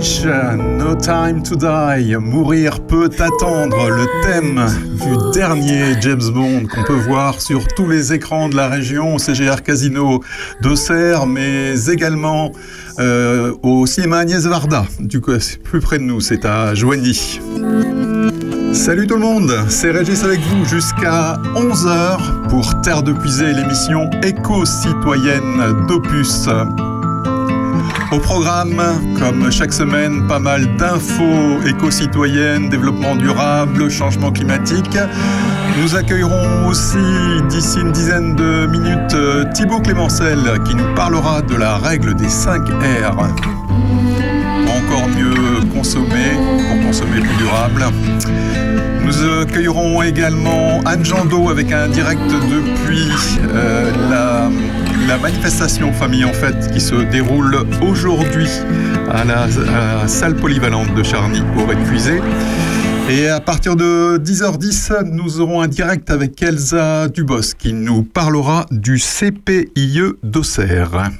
Time to Die, Mourir peut attendre, le thème du dernier James Bond qu'on peut voir sur tous les écrans de la région, au CGR Casino d'Auxerre, mais également euh, au cinéma Agnès Varda. Du coup, c'est plus près de nous, c'est à Joigny. Salut tout le monde, c'est Régis avec vous jusqu'à 11h pour Terre de Puisée, l'émission éco-citoyenne d'Opus. Au programme, comme chaque semaine, pas mal d'infos éco-citoyennes, développement durable, changement climatique. Nous accueillerons aussi d'ici une dizaine de minutes Thibaut Clémencel qui nous parlera de la règle des 5 R. Encore mieux consommer pour consommer plus durable. Nous accueillerons également Anne Jandot avec un direct depuis euh, la la manifestation famille en fait qui se déroule aujourd'hui à la, salle polyvalente de Charny au rez Et à partir de 10h10, nous aurons un direct avec Elsa Dubos qui nous parlera du CPIE d'Auxerre.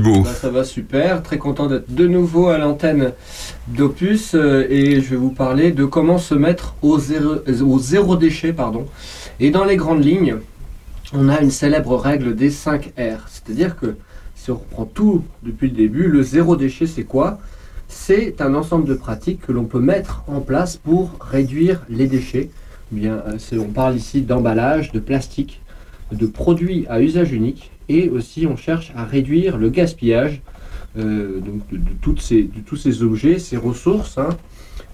Bah, Ça va super, très content d'être de nouveau à l'antenne d'Opus euh, et je vais vous parler de comment se mettre au zéro, au zéro déchet. Pardon. Et dans les grandes lignes, on a une célèbre règle des 5 R. C'est-à-dire que si on reprend tout depuis le début, le zéro déchet c'est quoi? C'est un ensemble de pratiques que l'on peut mettre en place pour réduire les déchets. Bien, euh, on parle ici d'emballage, de plastique, de produits à usage unique et aussi on cherche à réduire le gaspillage euh, de, toutes ces, tous ces objets, ces ressources. Hein.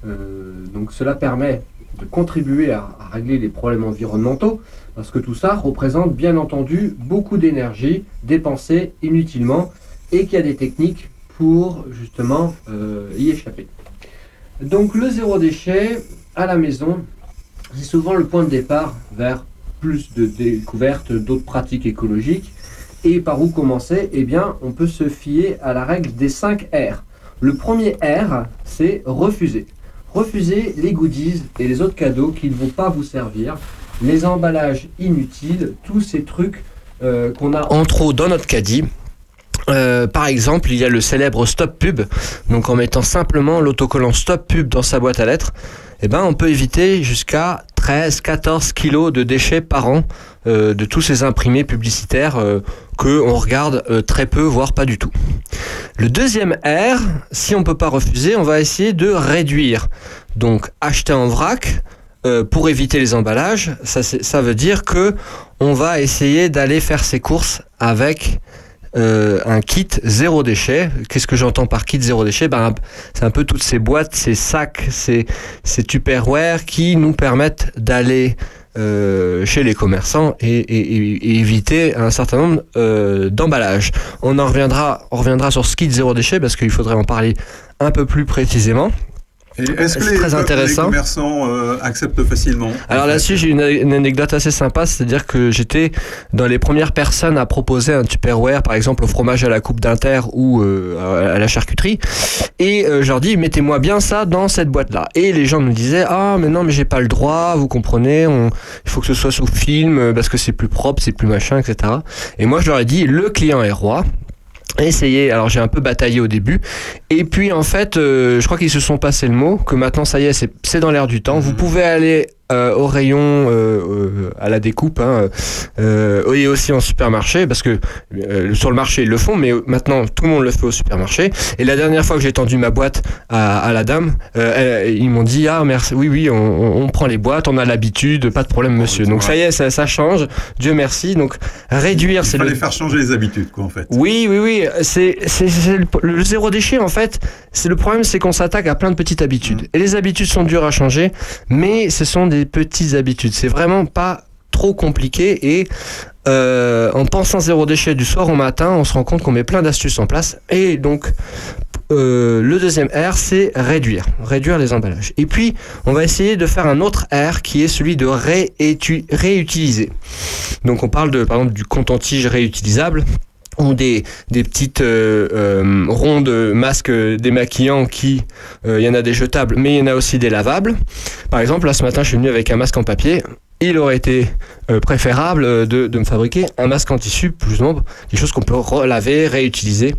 Euh, donc cela permet de contribuer à, régler les problèmes environnementaux parce que tout ça représente bien entendu beaucoup d'énergie dépensée inutilement et qu'il y a des techniques pour justement euh, y échapper. Donc le zéro déchet à la maison, c'est souvent le point de départ vers plus de découvertes d'autres pratiques écologiques. Et par où commencer? Eh bien, on peut se fier à la règle des 5 R. Le premier R, c'est refuser. Refuser les goodies et les autres cadeaux qui ne vont pas vous servir, les emballages inutiles, tous ces trucs euh, qu'on a en trop dans notre caddie. Euh, par exemple, il y a le célèbre stop pub. Donc en mettant simplement l'autocollant stop pub dans sa boîte à lettres, eh ben, on peut éviter jusqu'à 13-14 kilos de déchets par an euh, de tous ces imprimés publicitaires que on regarde euh, très peu, voire pas du tout. Le deuxième R, si on peut pas refuser, on va essayer de réduire. Donc acheter en vrac, pour éviter les emballages, ça, veut dire que on va essayer d'aller faire ses courses avec euh, un kit zéro déchet. Qu'est-ce que j'entends par kit zéro déchet? Ben, C'est un peu toutes ces boîtes, ces sacs, ces, ces qui nous permettent d'aller euh, chez les commerçants et, éviter un certain nombre euh, d'emballages. On en reviendra, reviendra sur ce kit zéro déchet parce qu'il faudrait en parler un peu plus précisément. Est-ce que les, très intéressant. commerçants euh, acceptent facilement Alors là-dessus, j'ai une, anecdote assez sympa, c'est-à-dire que j'étais dans les premières personnes à proposer un Tupperware, par exemple au fromage à la coupe d'inter ou euh, à la charcuterie, et euh, je leur dis mettez-moi bien ça dans cette boîte-là. Et les gens me disaient ah mais non mais j'ai pas le droit, vous comprenez, on, il faut que ce soit sous film parce que c'est plus propre, c'est plus machin, etc. Et moi je leur ai dit le client est roi, essayer. Alors j'ai un peu bataillé au début. Et puis en fait, euh, je crois qu'ils se sont passé le mot, que maintenant ça y est, c'est dans l'air du temps. Vous mhm. pouvez aller euh, au rayon euh, euh, à la découpe hein, et aussi en supermarché parce que sur le marché ils le font mais maintenant tout le monde le fait au supermarché. Et la dernière fois que j'ai tendu ma boîte à, la dame ils m'ont dit ah merci oui oui on, prend les boîtes on a l'habitude pas de problème monsieur. donc ça y est ça, change. Dieu merci. Donc réduire c'est le... faire changer les habitudes quoi en fait. Oui oui oui. C'est le, zéro déchet en fait. C'est le problème c'est qu'on s'attaque à plein de petites habitudes. Mmh. et les habitudes sont dures à changer mais ce sont des petites habitudes. C'est vraiment pas trop compliqué et euh, en pensant zéro déchet du soir au matin, on se rend compte qu'on met plein d'astuces en place. Et donc, euh, le deuxième R, c'est réduire, réduire les emballages. Et puis, on va essayer de faire un autre R qui est celui de réutiliser. Donc, on parle de, par exemple, du contentige réutilisable ont des, des petites euh, euh, rondes masques démaquillants qui, euh, il y en a des jetables, mais il y en a aussi des lavables. Par exemple, là ce matin, je suis venu avec un masque en papier. Il aurait été préférable de, de, me fabriquer un masque en tissu, plus nombre, des choses qu'on peut relaver, réutiliser.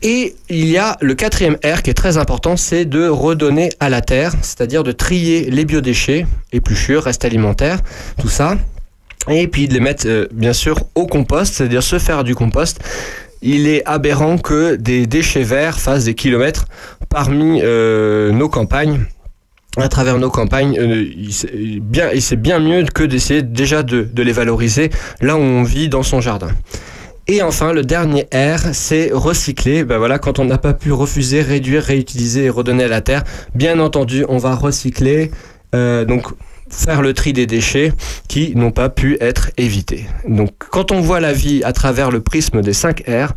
Et il y a le quatrième R qui est très important, c'est de redonner à la terre, c'est-à-dire de trier les biodéchets, épluchures, restes alimentaires, tout ça, et puis de les mettre euh, bien sûr au compost, c'est-à-dire se faire du compost. Il est aberrant que des déchets verts fassent des kilomètres parmi euh, nos campagnes à travers nos campagnes, euh, bien, c'est bien mieux que d'essayer déjà de, les valoriser là où on vit dans son jardin. Et enfin, le dernier R, c'est recycler. Ben voilà, quand on n'a pas pu refuser, réduire, réutiliser et redonner à la terre, bien entendu, on va recycler. donc faire le tri des déchets qui n'ont pas pu être évités. Donc quand on voit la vie à travers le prisme des 5 R,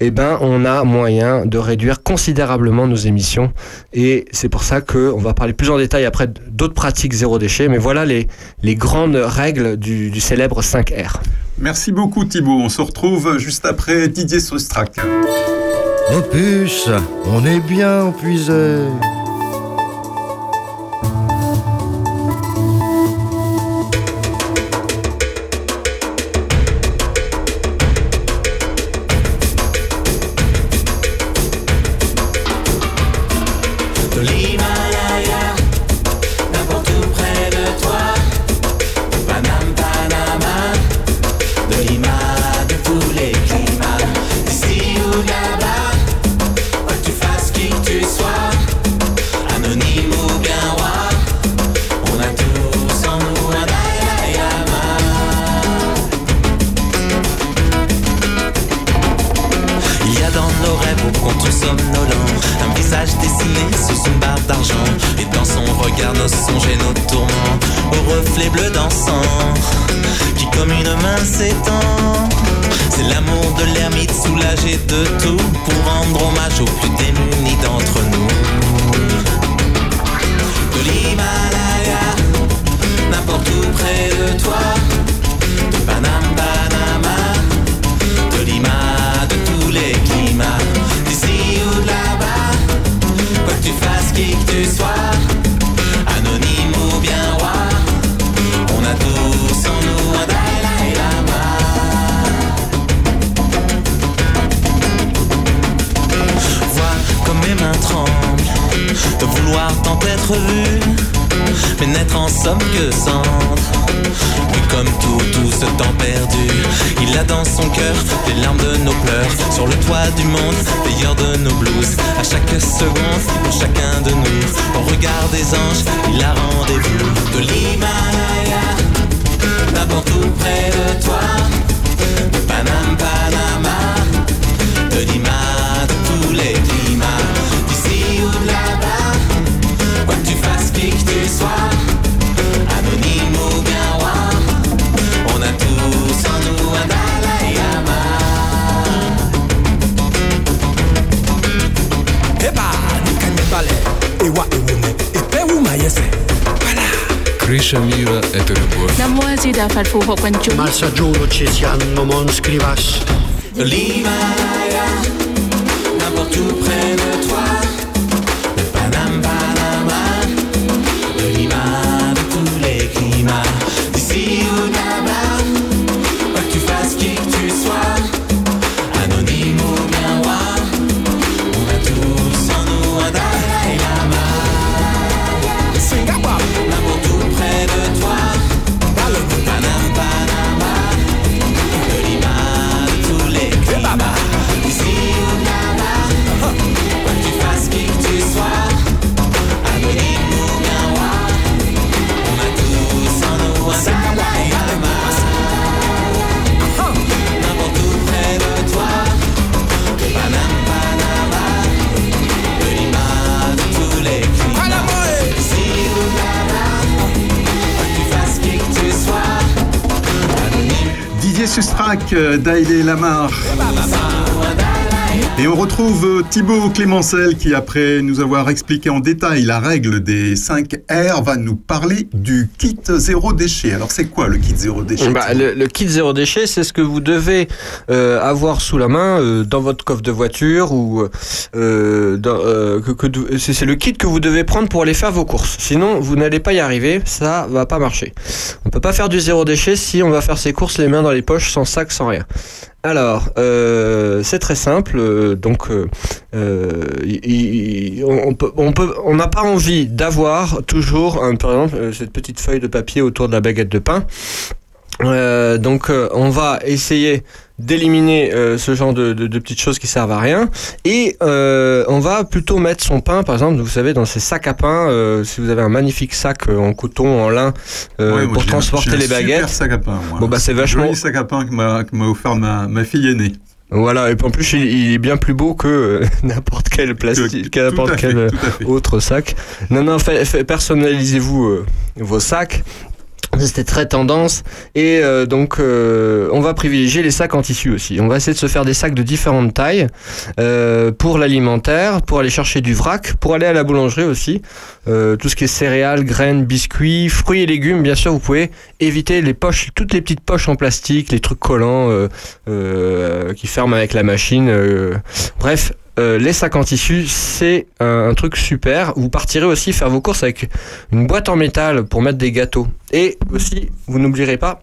eh ben, on a moyen de réduire considérablement nos émissions. Et c'est pour ça qu'on va parler plus en détail après d'autres pratiques zéro déchet. Mais voilà les, les grandes règles du, du célèbre 5R. Merci beaucoup Thibaut. On se retrouve juste après Didier Sostrac. Opus, on est bien puisé. Ma giuro ci siamo mon scrivas. L'Himalaya, Sustrac, euh, Daïlé Lamar. Et on retrouve euh, Thibaut Clémencel qui, après nous avoir expliqué en détail la règle des 5 R, va nous parler du kit zéro déchet. Alors c'est quoi le kit zéro déchet Bah, le, le kit zéro déchet, c'est ce que vous devez euh, avoir sous la main euh, dans votre coffre de voiture ou euh, c'est le kit que vous devez prendre pour aller faire vos courses. Sinon, vous n'allez pas y arriver, ça va pas marcher. Peut pas faire du zéro déchet si on va faire ses courses les mains dans les poches, sans sac, sans rien. Alors, euh, c'est très simple. donc, on n'a pas envie d'avoir toujours, par exemple, euh, cette petite feuille de papier autour de la baguette de pain. Euh, donc euh, on va essayer d'éliminer euh, ce genre de, de- de petites choses qui servent à rien et on va plutôt mettre son pain par exemple vous savez dans ces sacs à pain si vous avez un magnifique sac en coton en lin Ouais, pour un- transporter un les Super baguettes sac à pain. moi. Bon, bah, c'est Un vachement- sac à pain que m'a offert ma, ma fille aînée. Voilà, et puis en plus il, il est bien plus beau que euh, n'importe quel plastique, que n'importe quel fait. autre sac. Non, non, personnalisez-vous euh, vos sacs. C'était très tendance et euh, donc euh, on va privilégier les sacs en tissu aussi. On va essayer de se faire des sacs de différentes tailles euh, pour l'alimentaire, pour aller chercher du vrac, pour aller à la boulangerie aussi. Tout ce qui est céréales, graines, biscuits, fruits et légumes, bien sûr, vous pouvez éviter les poches, toutes les petites poches en plastique, les trucs collants qui ferment avec la machine. Bref, euh, les sacs en tissu, c'est un, un truc super. Vous partirez aussi faire vos courses avec une boîte en métal pour mettre des gâteaux. Et aussi, vous n'oublierez pas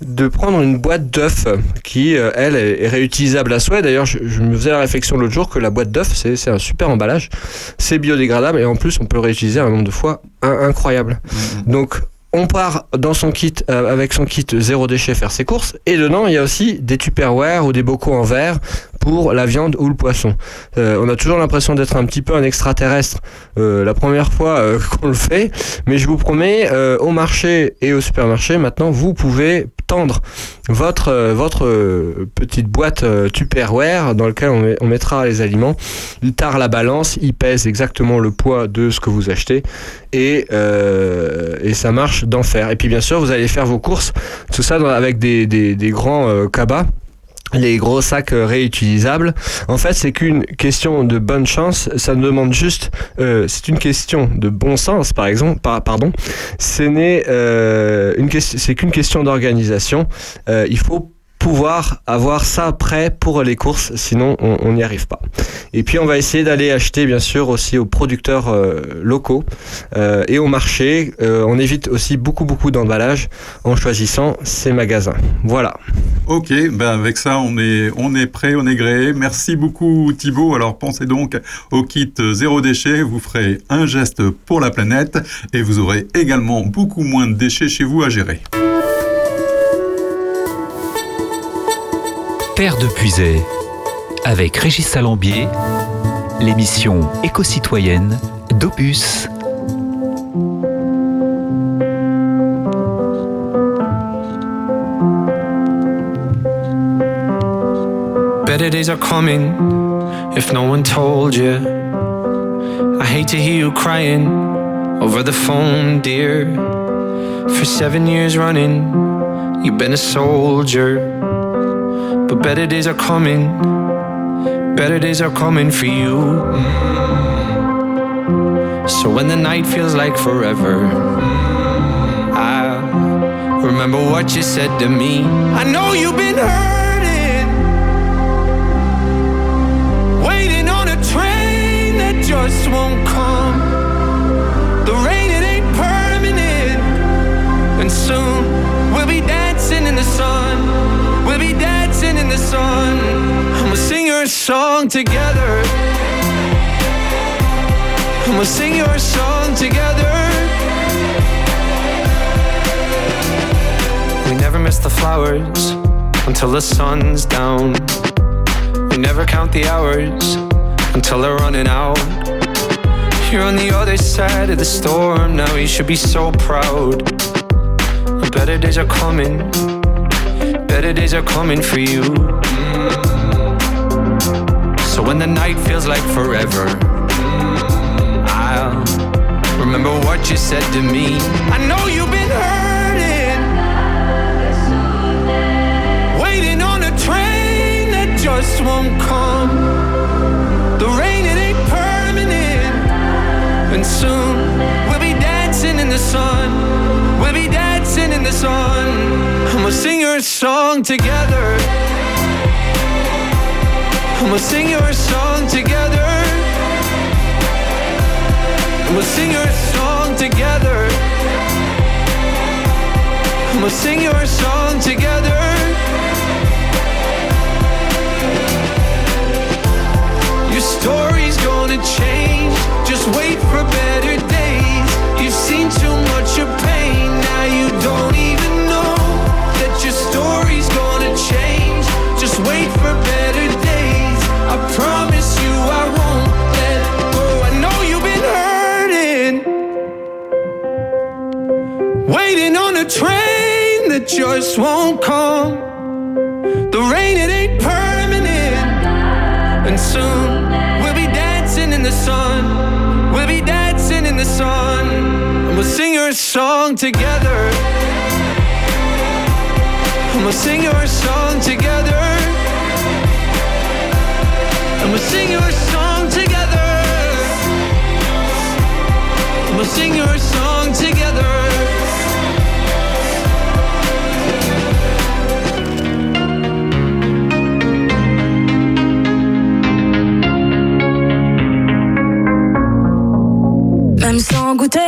de prendre une boîte d'œufs qui, euh, elle, est, est réutilisable à souhait. D'ailleurs, je, je me faisais la réflexion l'autre jour que la boîte d'œufs, c'est un super emballage. C'est biodégradable et en plus, on peut le réutiliser un nombre de fois in- incroyable. Donc, on part dans son kit euh, avec son kit zéro déchet faire ses courses et dedans il y a aussi des tupperware ou des bocaux en verre pour la viande ou le poisson. Euh, on a toujours l'impression d'être un petit peu un extraterrestre euh, la première fois qu'on le fait, mais je vous promets au marché et au supermarché maintenant vous pouvez tendre votre euh, votre euh, petite boîte euh, tupperware dans lequel on, met- on mettra les aliments. Il tard la balance, il pèse exactement le poids de ce que vous achetez et, ça marche d'enfer. Et puis bien sûr, vous allez faire vos courses, tout ça avec des, grands cabas. Les gros sacs euh, réutilisables. En fait, c'est qu'une question de bonne chance. Ça demande juste, euh, c'est une question de bon sens, par exemple. Par, pardon. Ce n'est euh, une question, c'est qu'une question d'organisation. Euh, il faut pouvoir avoir ça prêt pour les courses, sinon on n'y arrive pas. Et puis on va essayer d'aller acheter bien sûr aussi aux producteurs euh, locaux euh, et au marché. Euh, on évite aussi beaucoup beaucoup d'emballage en choisissant ces magasins. Voilà. Ok, ben avec ça, on est, on est prêt, on est gréé. Merci beaucoup Thibaut. Alors pensez donc au kit zéro déchet. Vous ferez un geste pour la planète et vous aurez également beaucoup moins de déchets chez vous à gérer. Terre de Puisay, avec Régis Salambier, l'émission éco-citoyenne d'Opus. Better days are coming if no one told you. I hate to hear you crying over the phone, dear. For seven years running, you've been a soldier. But better days are coming, better days are coming for you. Mm. So when the night feels like forever, mm, I remember what you said to me. I know you've been hurting waiting on a train that just won't come. The rain, it ain't permanent. And soon we'll be dancing in the sun. We'll sing your song together. We'll sing your song together. We never miss the flowers until the sun's down. We never count the hours until they're running out. You're on the other side of the storm now, you should be so proud. The Better days are coming, better days are coming for you. So when the night feels like forever, I'll remember what you said to me. I know you've been hurting, waiting on a train that just won't come. The rain, it ain't permanent. And soon we'll be dancing in the sun. We'll be dancing in the sun. We'll sing your song together. We'll sing your song together. We'll sing your song together. We'll sing your song together. Your story's gonna change. Just wait for better days. Just wait for better days. I promise you I won't let go. I know you've been hurting. Waiting on a train that just won't come. The rain, it ain't permanent. And soon we'll be dancing in the sun. We'll be dancing in the sun. Your song together. And we'll sing your song together. And we'll sing your song together. And we'll sing your song together. Même sans goûter,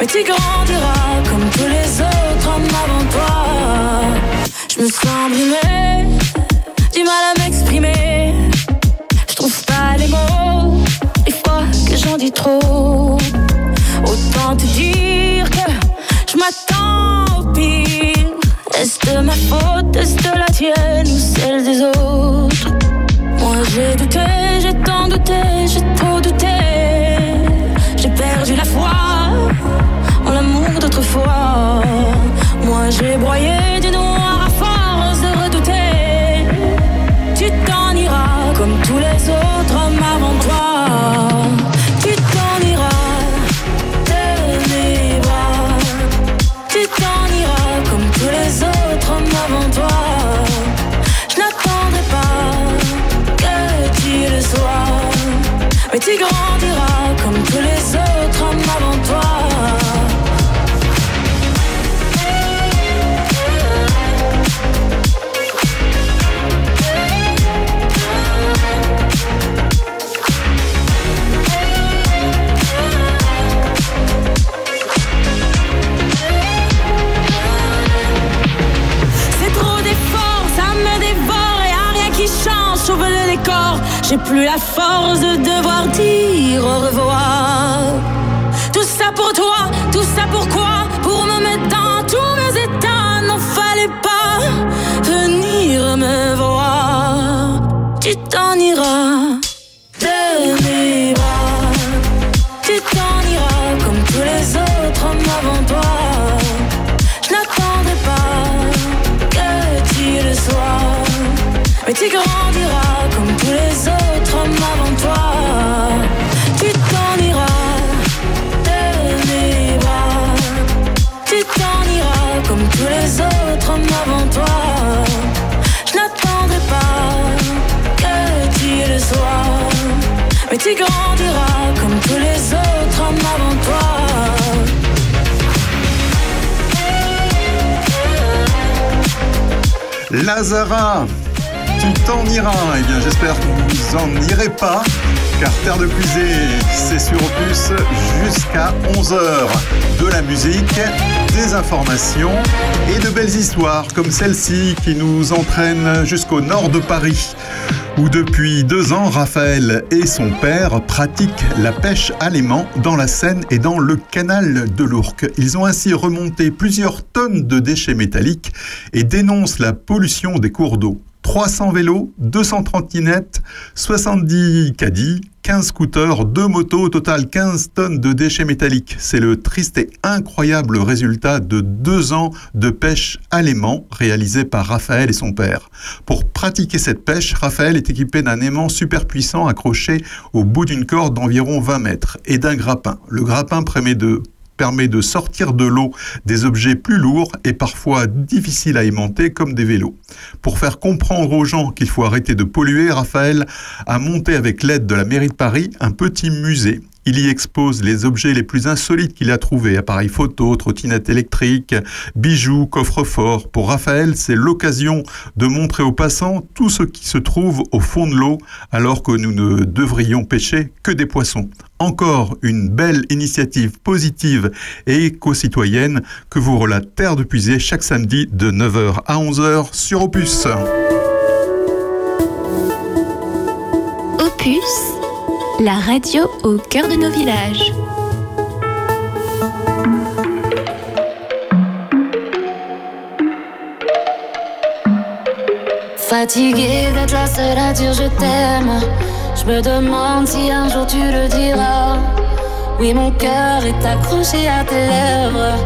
Mais tu grandiras comme tous les autres hommes avant toi. Est-ce Mais tu grandiras comme tous les autres hommes avant toi. Lazara, tu t'en iras. Eh bien, j'espère que vous en irez pas, car Terre de Puisée, c'est sur Opus jusqu'à 11h. De la musique, des informations et de belles histoires comme celle-ci qui nous entraîne jusqu'au nord de Paris, où depuis deux ans, Raphaël et son père pratiquent la pêche à l'aimant dans la Seine et dans le canal de l'Ourcq. Ils ont ainsi remonté plusieurs tonnes de déchets métalliques et dénoncent la pollution des cours d'eau. 300 vélos, 200 trottinettes, 70 caddies, 15 scooters, 2 motos, au total 15 tonnes de déchets métalliques. C'est le triste et incroyable résultat de deux ans de pêche à l'aimant réalisé par Raphaël et son père. Pour pratiquer cette pêche, Raphaël est équipé d'un aimant super puissant accroché au bout d'une corde d'environ 20 mètres et d'un grappin. Le grappin permet de permet de sortir de l'eau des objets plus lourds et parfois difficiles à aimanter comme des vélos. Pour faire comprendre aux gens qu'il faut arrêter de polluer, Raphaël a monté avec l'aide de la mairie de Paris un petit musée. Il y expose les objets les plus insolites qu'il a trouvés, appareils photo, trottinettes électriques, bijoux, coffres-forts. Pour Raphaël, c'est l'occasion de montrer aux passants tout ce qui se trouve au fond de l'eau alors que nous ne devrions pêcher que des poissons. Encore une belle initiative positive et éco-citoyenne que vous relate Terre de Puisée chaque samedi de 9h à 11h sur Opus. Opus, la radio au cœur de nos villages. Fatigué d'être la seule à dire je t'aime. Je me demande si un jour tu le diras. Oui, mon cœur est accroché à tes lèvres.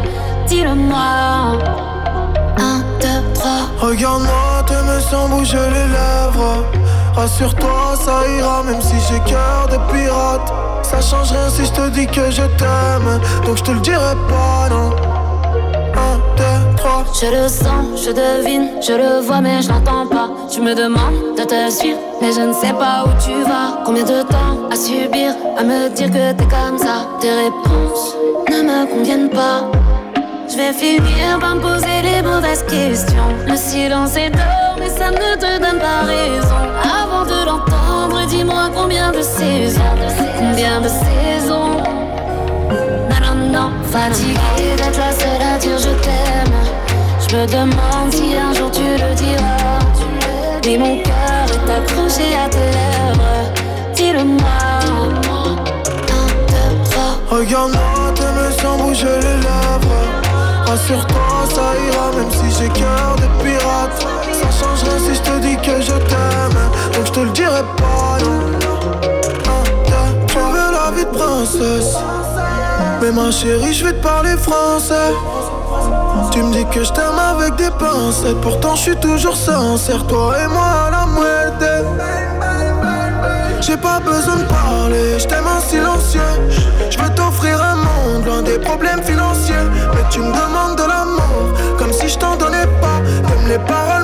Dis-le-moi. Un, deux, trois. Regarde-moi, t'aimes sans bouger les lèvres. Rassure-toi, ça ira, même si j'ai cœur de pirate. Ça change rien si je te dis que je t'aime. Donc je te le dirai pas, non. Un, deux, trois. Je le sens, je devine, je le vois, mais je n'entends pas. Tu me demandes de te suivre, mais je ne sais pas où tu vas. Combien de temps à subir, à me dire que t'es comme ça? Tes réponses ne me conviennent pas. Je vais finir par me poser les mauvaises questions. Le silence est mais ça ne te donne pas raison. Avant de l'entendre, dis-moi combien de saisons, combien de saisons. Non, non, non, fatigué d'être la seule à dire je t'aime. Je me demande si un jour tu le diras. Mais mon cœur est accroché à tes lèvres. Dis-le-moi. Regarde-moi, t'aimes sans bouger les lèvres. Rassure-toi, ça ira, même si j'ai cœur de pirate. Si je te dis que je t'aime. Donc je te le dirai pas, trois. Tu veux la vie de princesse. Mais ma chérie, je vais te parler français. Tu me dis que je t'aime avec des pincettes. Pourtant, je suis toujours sincère. Toi et moi à la moitié. J'ai pas besoin de parler, je t'aime en silencieux. Je veux t'offrir un monde loin des problèmes financiers. Mais tu me demandes de l'amour, comme si je t'en donnais pas. T'aimes les paroles,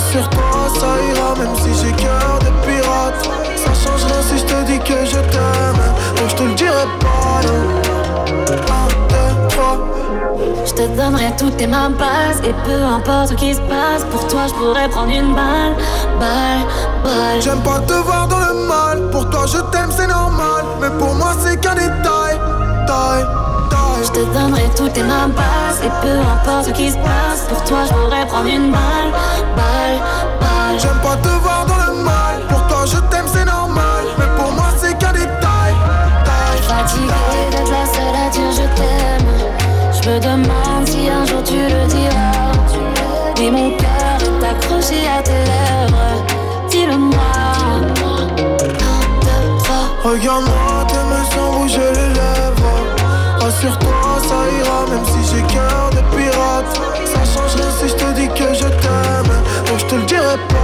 Rassure-toi, ça ira, même si j'ai cœur de pirate. Ça change rien si je te dis que je t'aime. Donc je te le dirai pas. Je te donnerai toutes tes mains basses Et peu importe ce qui se passe Pour toi je pourrais prendre une balle Balle, balle J'aime pas te voir dans le mal. Pour toi, je t'aime, c'est normal. Mais pour moi, c'est qu'un détail. Taille. Je te donnerai toutes tes mains basses. Et peu importe ce qui se passe Pour toi je pourrais prendre une balle. Balle, balle. J'aime pas te voir dans le mal. Pour toi, je t'aime, c'est normal. Mais pour moi, c'est qu'un détail. Fatigué d'être la seule à dire je t'aime. Je me demande si un jour tu le diras. Mais mon cœur est accroché à tes lèvres. Dis-le-moi. Regarde-moi, t'aimes sans bouger les lèvres. Rassure-toi, ça ira, même si j'ai cœur de pirate. Ça change rien si je te dis que je t'aime. Donc je te le dirai pas.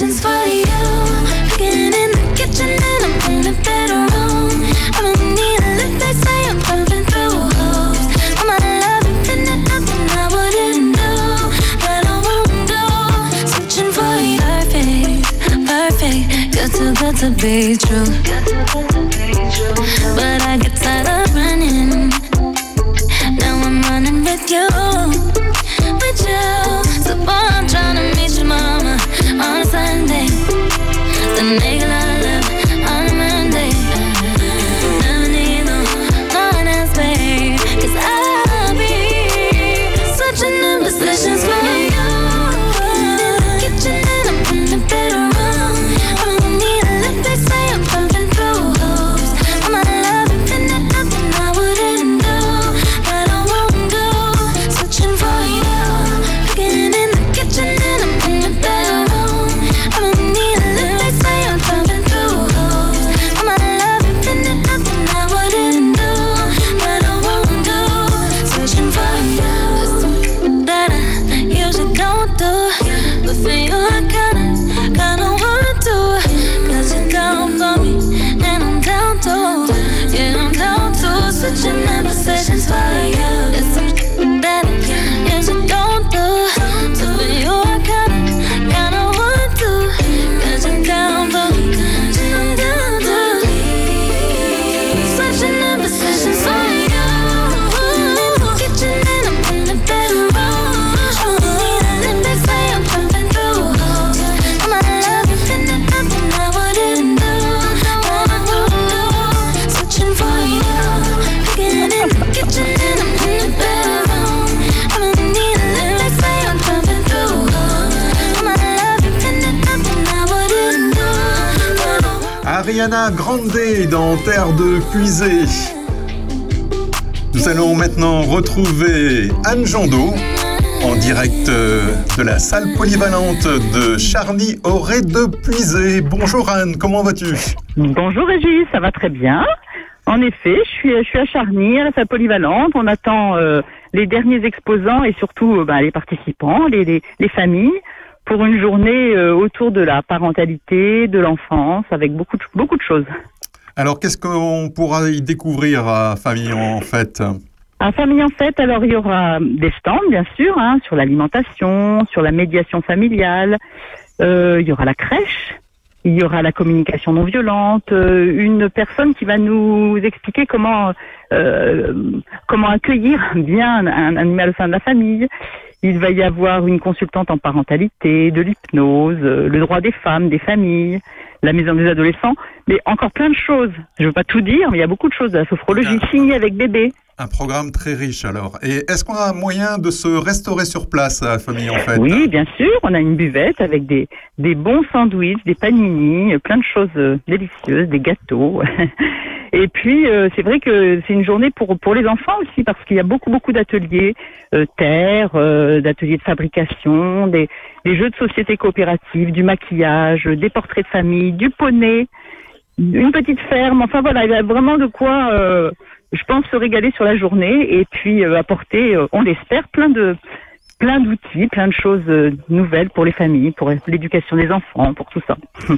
potions for you. Cooking in the kitchen and I'm in a better room. I'm in need of lip, they say I'm pumping through holes. All my love infinite, nothing I wouldn't do, but I won't do. Searching for you. Perfect, perfect, good too good to be true. But I get tired of running. Now I'm running with you, with you. So boy, I'm trying to meet your mama on a Sunday. The nigga Ariana Grande dans Terre de Puisée. Nous allons maintenant retrouver Anne Jandot en direct euh, de la salle polyvalente de Charny Auré de Puisée. Bonjour Anne, comment vas-tu? Bonjour Régis, ça va très bien. En effet, je suis, à Charny, à la salle polyvalente. On attend euh, les derniers exposants et surtout euh, bah, les participants, les familles, pour une journée euh, autour de la parentalité, de l'enfance, avec beaucoup de, beaucoup de choses. Alors qu'est-ce qu'on pourra y découvrir à Famille en fait À Famille en Fête, alors il y aura des stands, bien sûr, hein, sur l'alimentation, sur la médiation familiale. Euh, il y aura la crèche. Il y aura la communication non violente, euh, une personne qui va nous expliquer comment euh, comment accueillir bien un, un animal au sein de la famille. Il va y avoir une consultante en parentalité, de l'hypnose, le droit des femmes, des familles, la maison des adolescents, mais encore plein de choses. Je veux pas tout dire, mais il y a beaucoup de choses de la sophrologie signée avec bébé. Un programme très riche alors. Et est-ce qu'on a moyen de se restaurer sur place à Famille en fait Oui, bien sûr. On a une buvette avec des, bons sandwichs, des panini, plein de choses euh, délicieuses, des gâteaux. Et puis, euh, c'est vrai que c'est une journée pour, les enfants aussi, parce qu'il y a beaucoup, beaucoup d'ateliers euh, terre, euh, d'ateliers de fabrication, des, des jeux de société coopérative, du maquillage, des portraits de famille, du poney, une petite ferme. Enfin voilà, il y a vraiment de quoi, euh, je pense, se régaler sur la journée et puis euh, apporter, euh, on l'espère, plein de plein d'outils, plein de choses euh, nouvelles pour les familles, pour l'éducation des enfants, pour tout ça.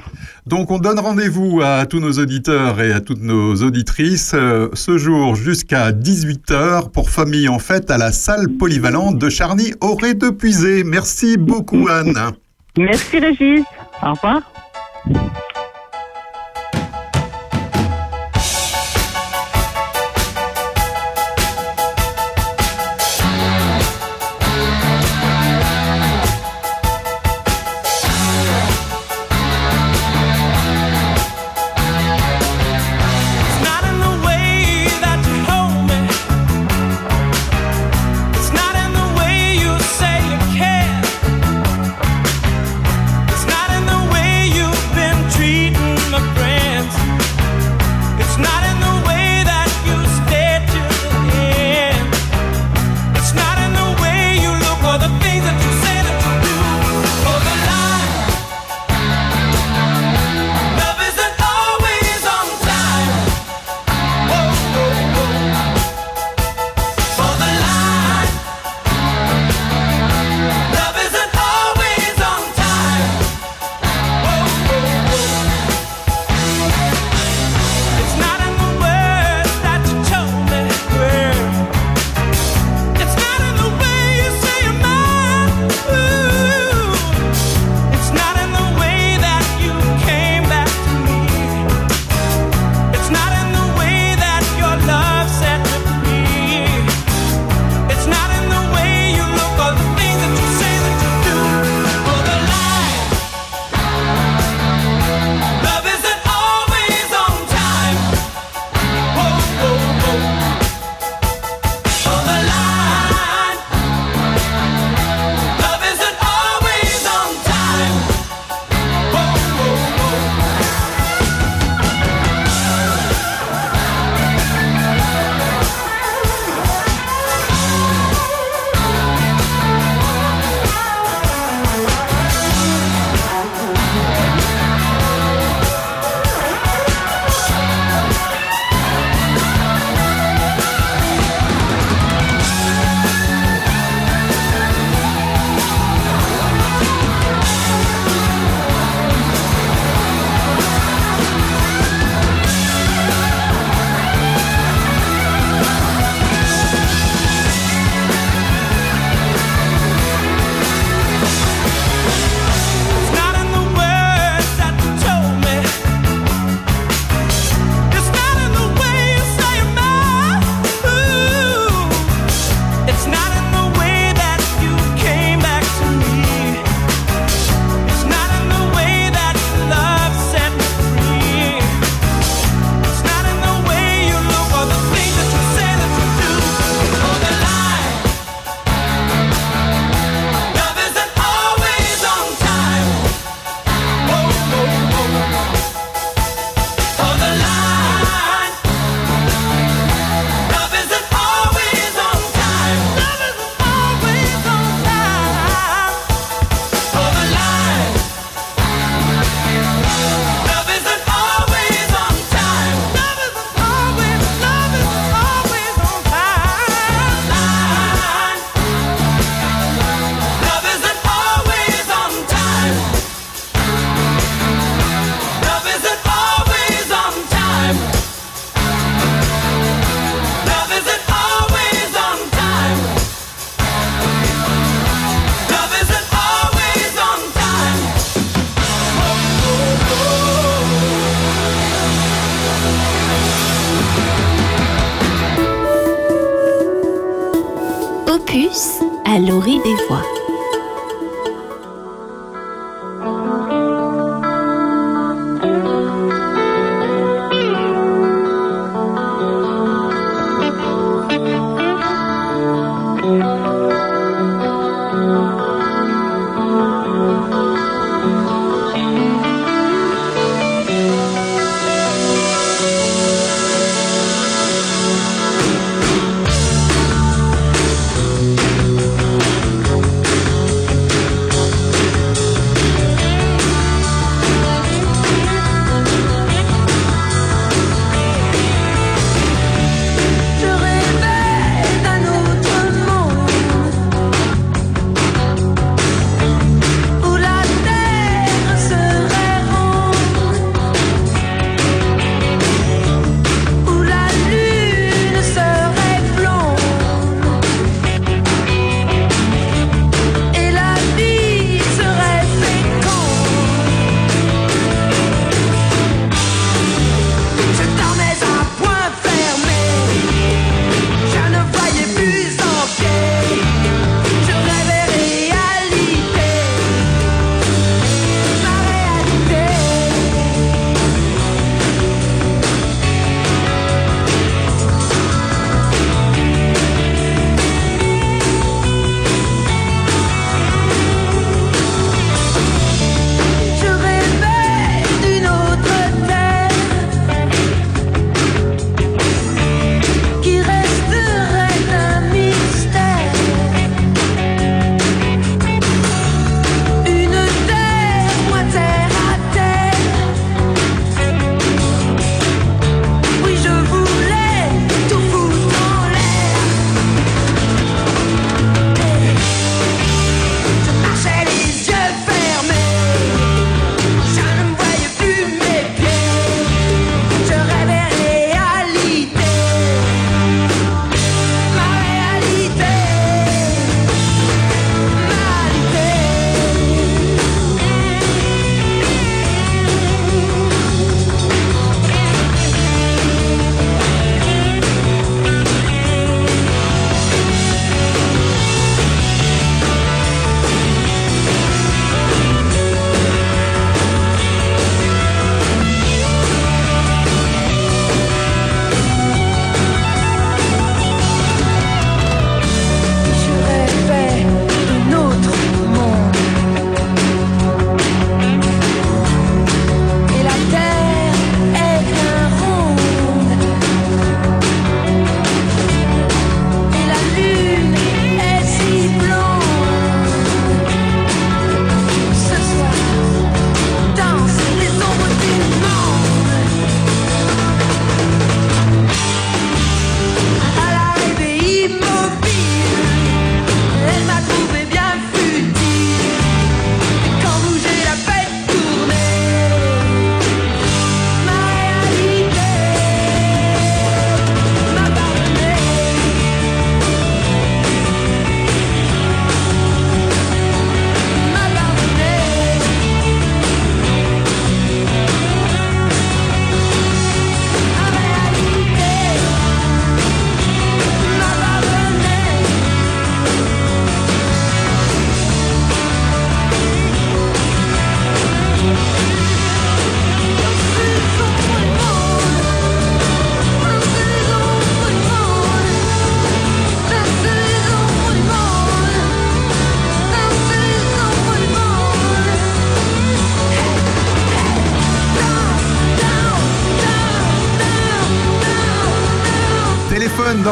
Donc on donne rendez-vous à tous nos auditeurs et à toutes nos auditrices euh, ce jour jusqu'à 18h pour Famille en fête à la salle polyvalente de Charny Auré de Puisée. Merci beaucoup Anne. Merci Régis. Au revoir.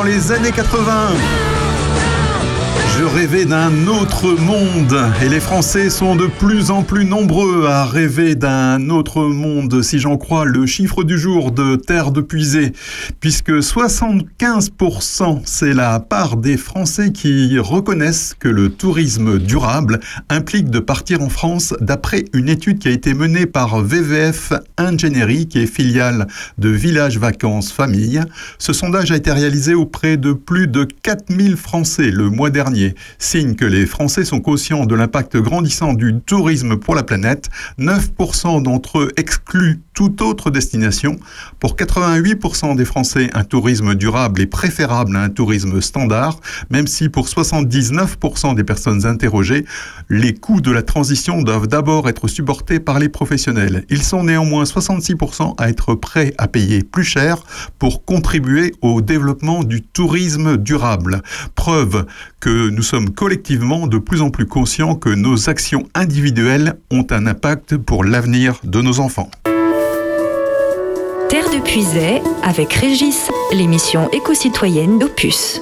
Dans les années 80. Rêvais d'un autre monde. Et les Français sont de plus en plus nombreux à rêver d'un autre monde si j'en crois le chiffre du jour de Terre de Puisée. Puisque 75% c'est la part des Français qui reconnaissent que le tourisme durable implique de partir en France d'après une étude qui a été menée par VVF Ingénierie qui est filiale de Village Vacances Famille. Ce sondage a été réalisé auprès de plus de 4000 Français le mois dernier signe que les Français sont conscients de l'impact grandissant du tourisme pour la planète. 9% d'entre eux excluent toute autre destination. Pour 88% des Français, un tourisme durable est préférable à un tourisme standard, même si pour 79% des personnes interrogées, les coûts de la transition doivent d'abord être supportés par les professionnels. Ils sont néanmoins 66% à être prêts à payer plus cher pour contribuer au développement du tourisme durable. Preuve que nous sommes collectivement de plus en plus conscients que nos actions individuelles ont un impact pour l'avenir de nos enfants. Terre de Puisay avec Régis, l'émission éco-citoyenne d'Opus.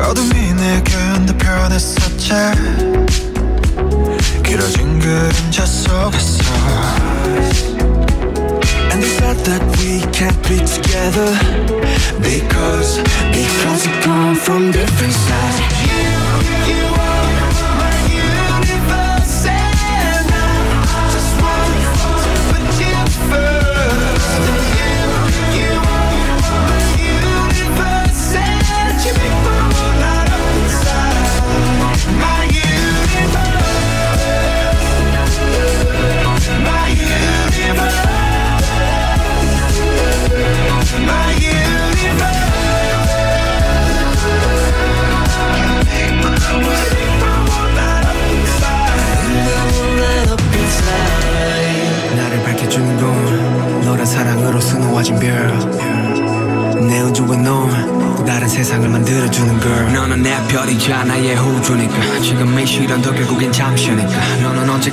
어둠이 내게 편했었지 길어진 그림자 속에서 And they said that we can't be together Because, because we come from different sides You, you are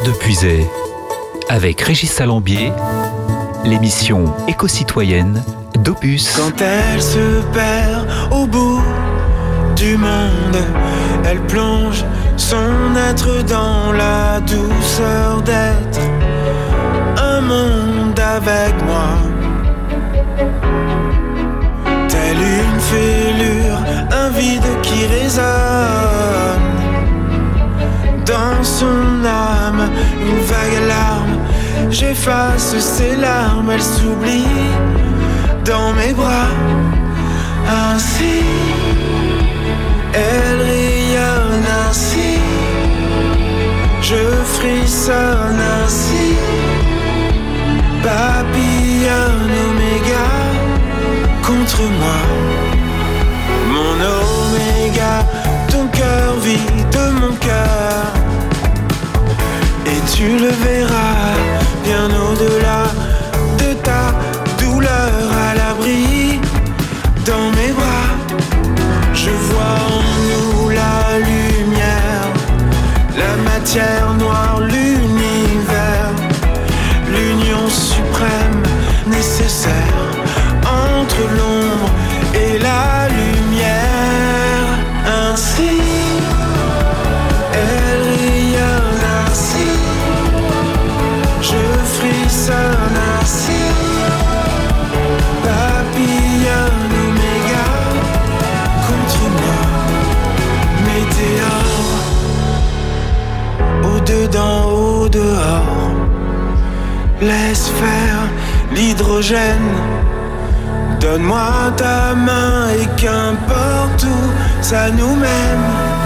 De Puisay, avec Régis Salambier, l'émission éco-citoyenne d'Opus. Quand elle se perd au bout du monde, elle plonge son être dans la douceur d'être un monde avec moi. Telle une fêlure, un vide qui résonne dans son âme, une vague larme. J'efface ses larmes, elle s'oublie dans mes bras. Ainsi, elle rayonne ainsi. Je frissonne ainsi. Papillonne oméga contre moi. Mon oméga, ton cœur vit de mon cœur. Et tu le verras bien au-delà de ta douleur à l'abri dans mes bras. Je vois en nous la lumière, la matière noire, l'univers, l'union suprême nécessaire entre l'ombre et la Donne-moi ta main et qu'importe où ça nous mène.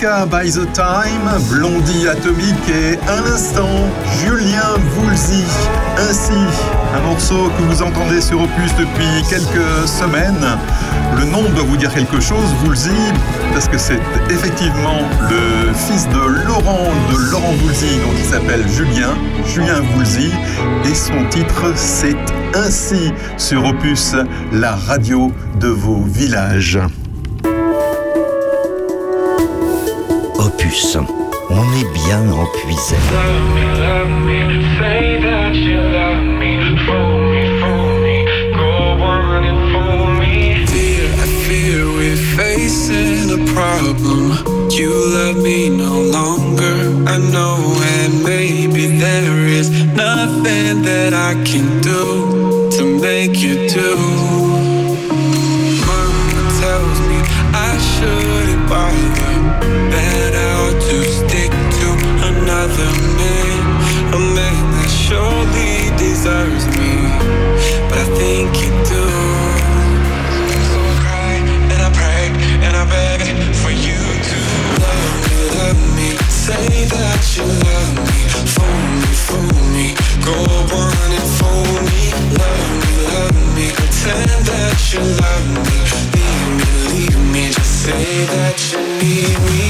By the Time, Blondie Atomique et un instant, Julien Voulzy. Ainsi, un morceau que vous entendez sur Opus depuis quelques semaines. Le nom doit vous dire quelque chose, Voulzy, parce que c'est effectivement le fils de Laurent, de Laurent Voulzy, donc il s'appelle Julien, Julien Voulzy, et son titre c'est Ainsi sur Opus, la radio de vos villages. Opus, on est bien empuisé. Facing a problem. You love me no longer, I know, and maybe there is nothing that I can do to make you do. Surely deserves me, but I think you do. So I cry and I pray and I beg for you to love me, love me. Say that you love me, fool me, fool me. Go on and fool me, love me, love me. Pretend that you love me, leave me, leave me. Just say that you need me,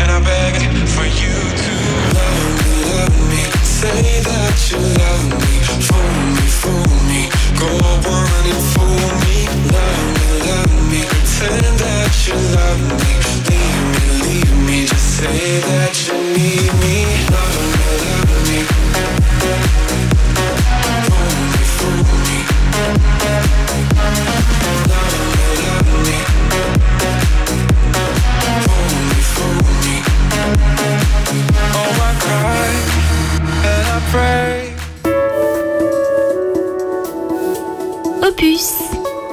and I beg for you to love me, love me. Say that you love me, fool me, fool me. Go on and fool me, love me, love me. That you love me, leave me, leave me. Just say that you Opus.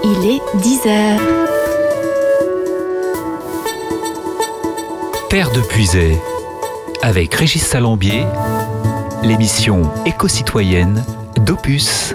Il est 10h. Terre de Puisay, avec Régis Salambier, l'émission éco-citoyenne d'Opus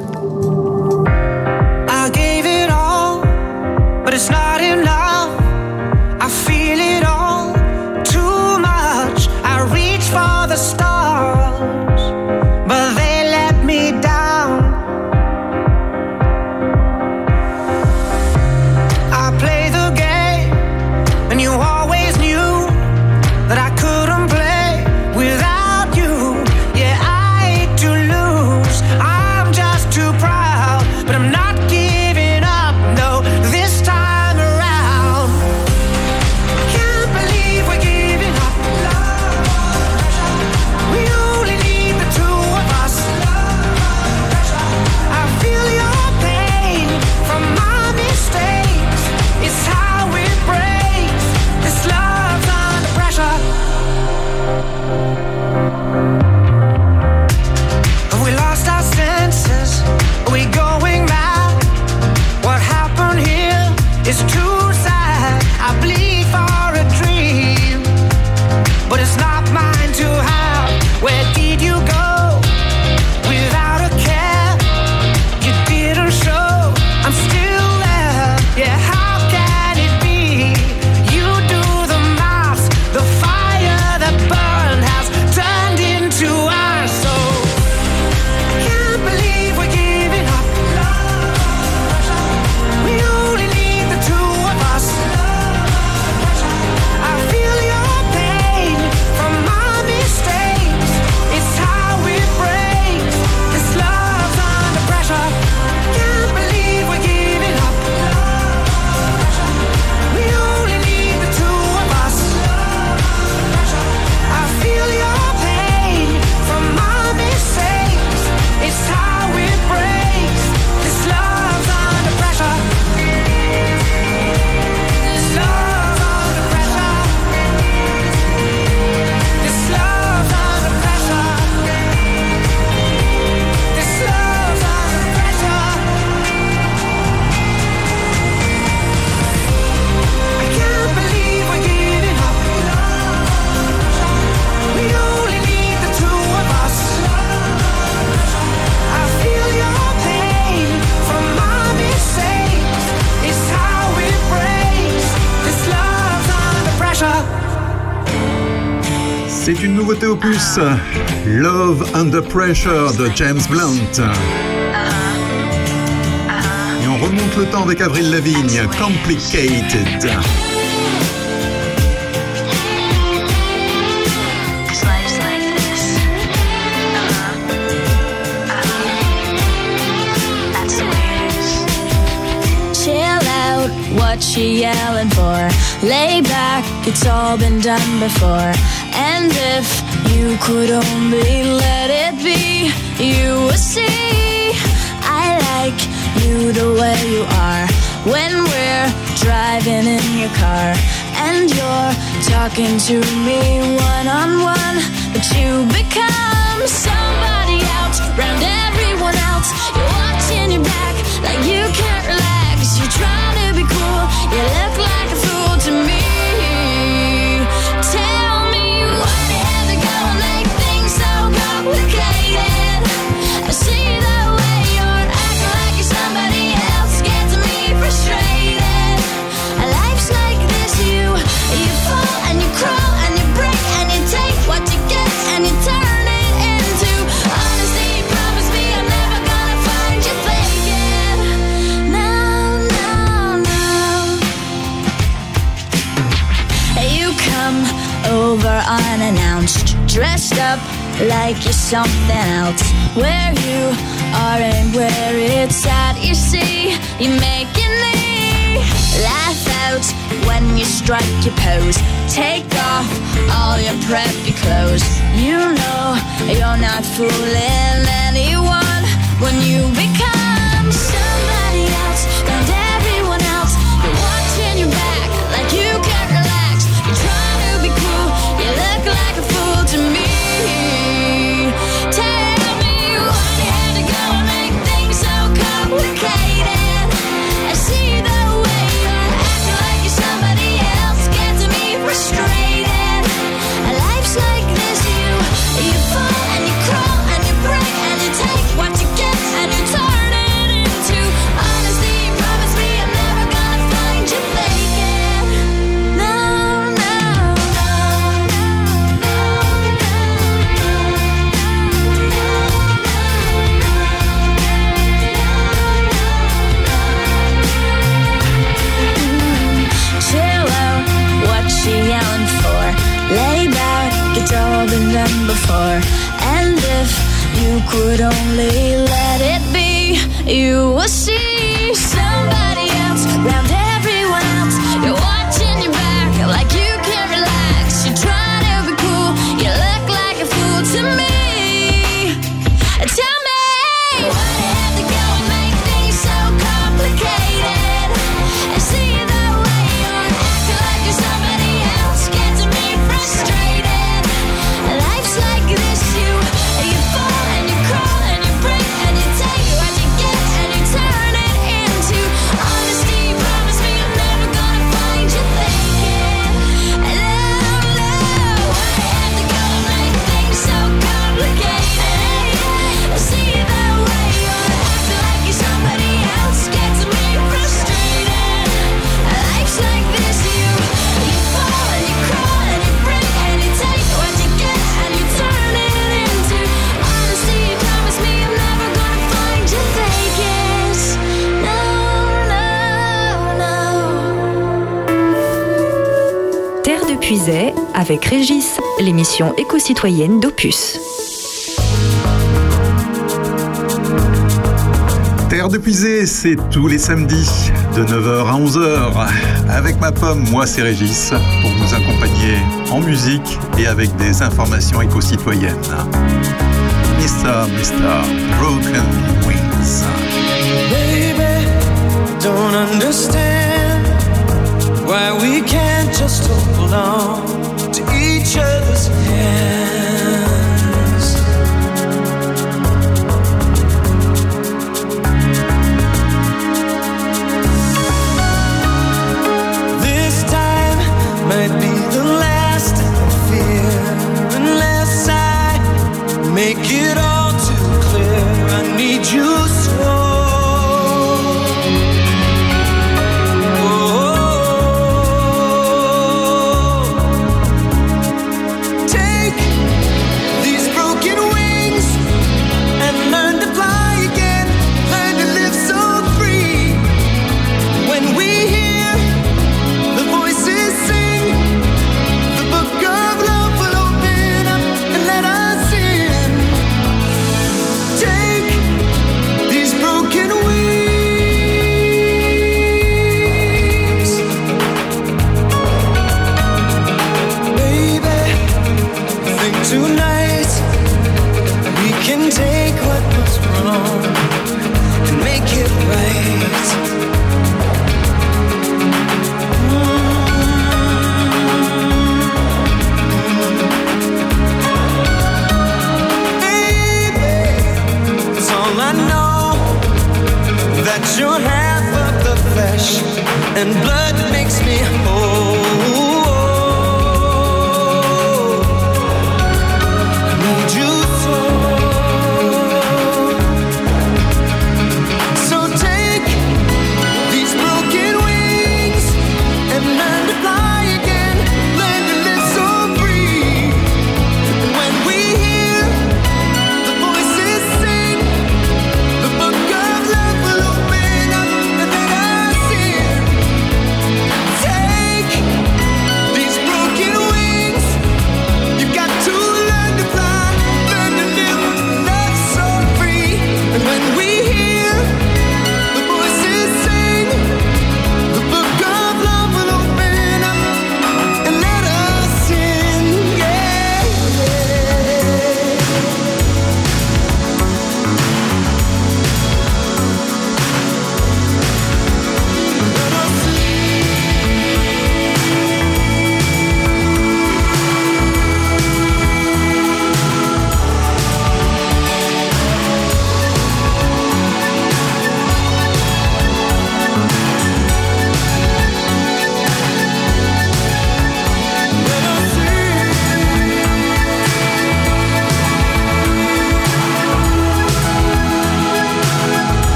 Love Under Pressure de James Blunt. Et on remonte le temps avec Avril Lavigne, Complicated. Uh-huh. Chill out, what she yelling for? Lay back, it's all been done before. And if You could only let it be. You will see. I like you the way you are when we're driving in your car and you're talking to me one on one, but you become somebody else round everyone else. You're watching your back. something else where you are and where it's at. You see, you're making me laugh out when you strike your pose. Take off all your preppy clothes. You know you're not fooling anyone when you become somebody else and everyone else. You're watching your back like you can't relax. You're trying to be cool. You look like a fool to me. could only let it be, you Avec Régis, l'émission éco-citoyenne d'Opus. Terre de Puisé, c'est tous les samedis de 9h à 11h. Avec ma pomme, moi c'est Régis, pour vous accompagner en musique et avec des informations éco-citoyennes. Mr. Mr. Broken Wings. Baby, don't understand why we can't just hold on.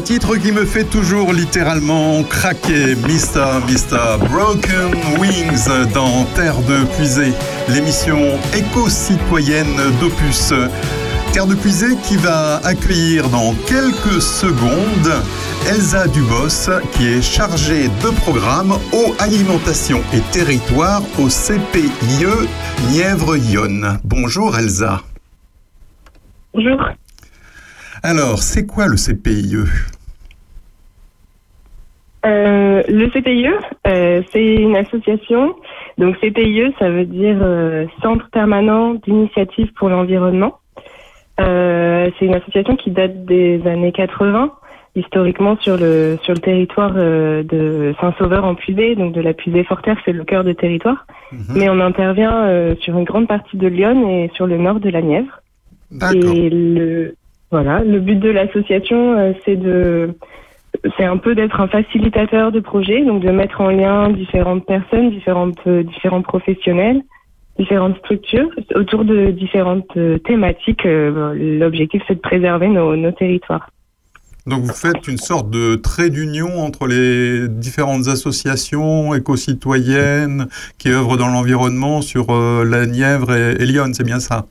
Titre qui me fait toujours littéralement craquer, Mr. Mr. Broken Wings dans Terre de Puisée, l'émission éco-citoyenne d'Opus. Terre de Puisée qui va accueillir dans quelques secondes Elsa Dubos qui est chargée de programme eau, alimentation et territoire au CPIE Nièvre-Yonne. Bonjour Elsa. Bonjour. Alors, c'est quoi le CPIE Euh, le CPIE, euh, c'est une association. Donc CPIE, ça veut dire euh, Centre permanent d'initiative pour l'environnement. C'est une association qui date des années 80, historiquement sur le sur le territoire de Saint-Sauveur en Puisée, donc de la Puisée Forterre, c'est le cœur de territoire. Mais on intervient sur une grande partie de Lyon et sur le nord de la Nièvre. Et le voilà, le but de l'association, euh, c'est de c'est un peu d'être un facilitateur de projet, donc de mettre en lien différentes personnes, différentes, euh, différents professionnels, différentes structures autour de différentes euh, thématiques. L'objectif, c'est de préserver nos, territoires. Donc vous faites une sorte de trait d'union entre les différentes associations éco-citoyennes qui œuvrent dans l'environnement sur la Nièvre et, et Lyon, c'est bien ça?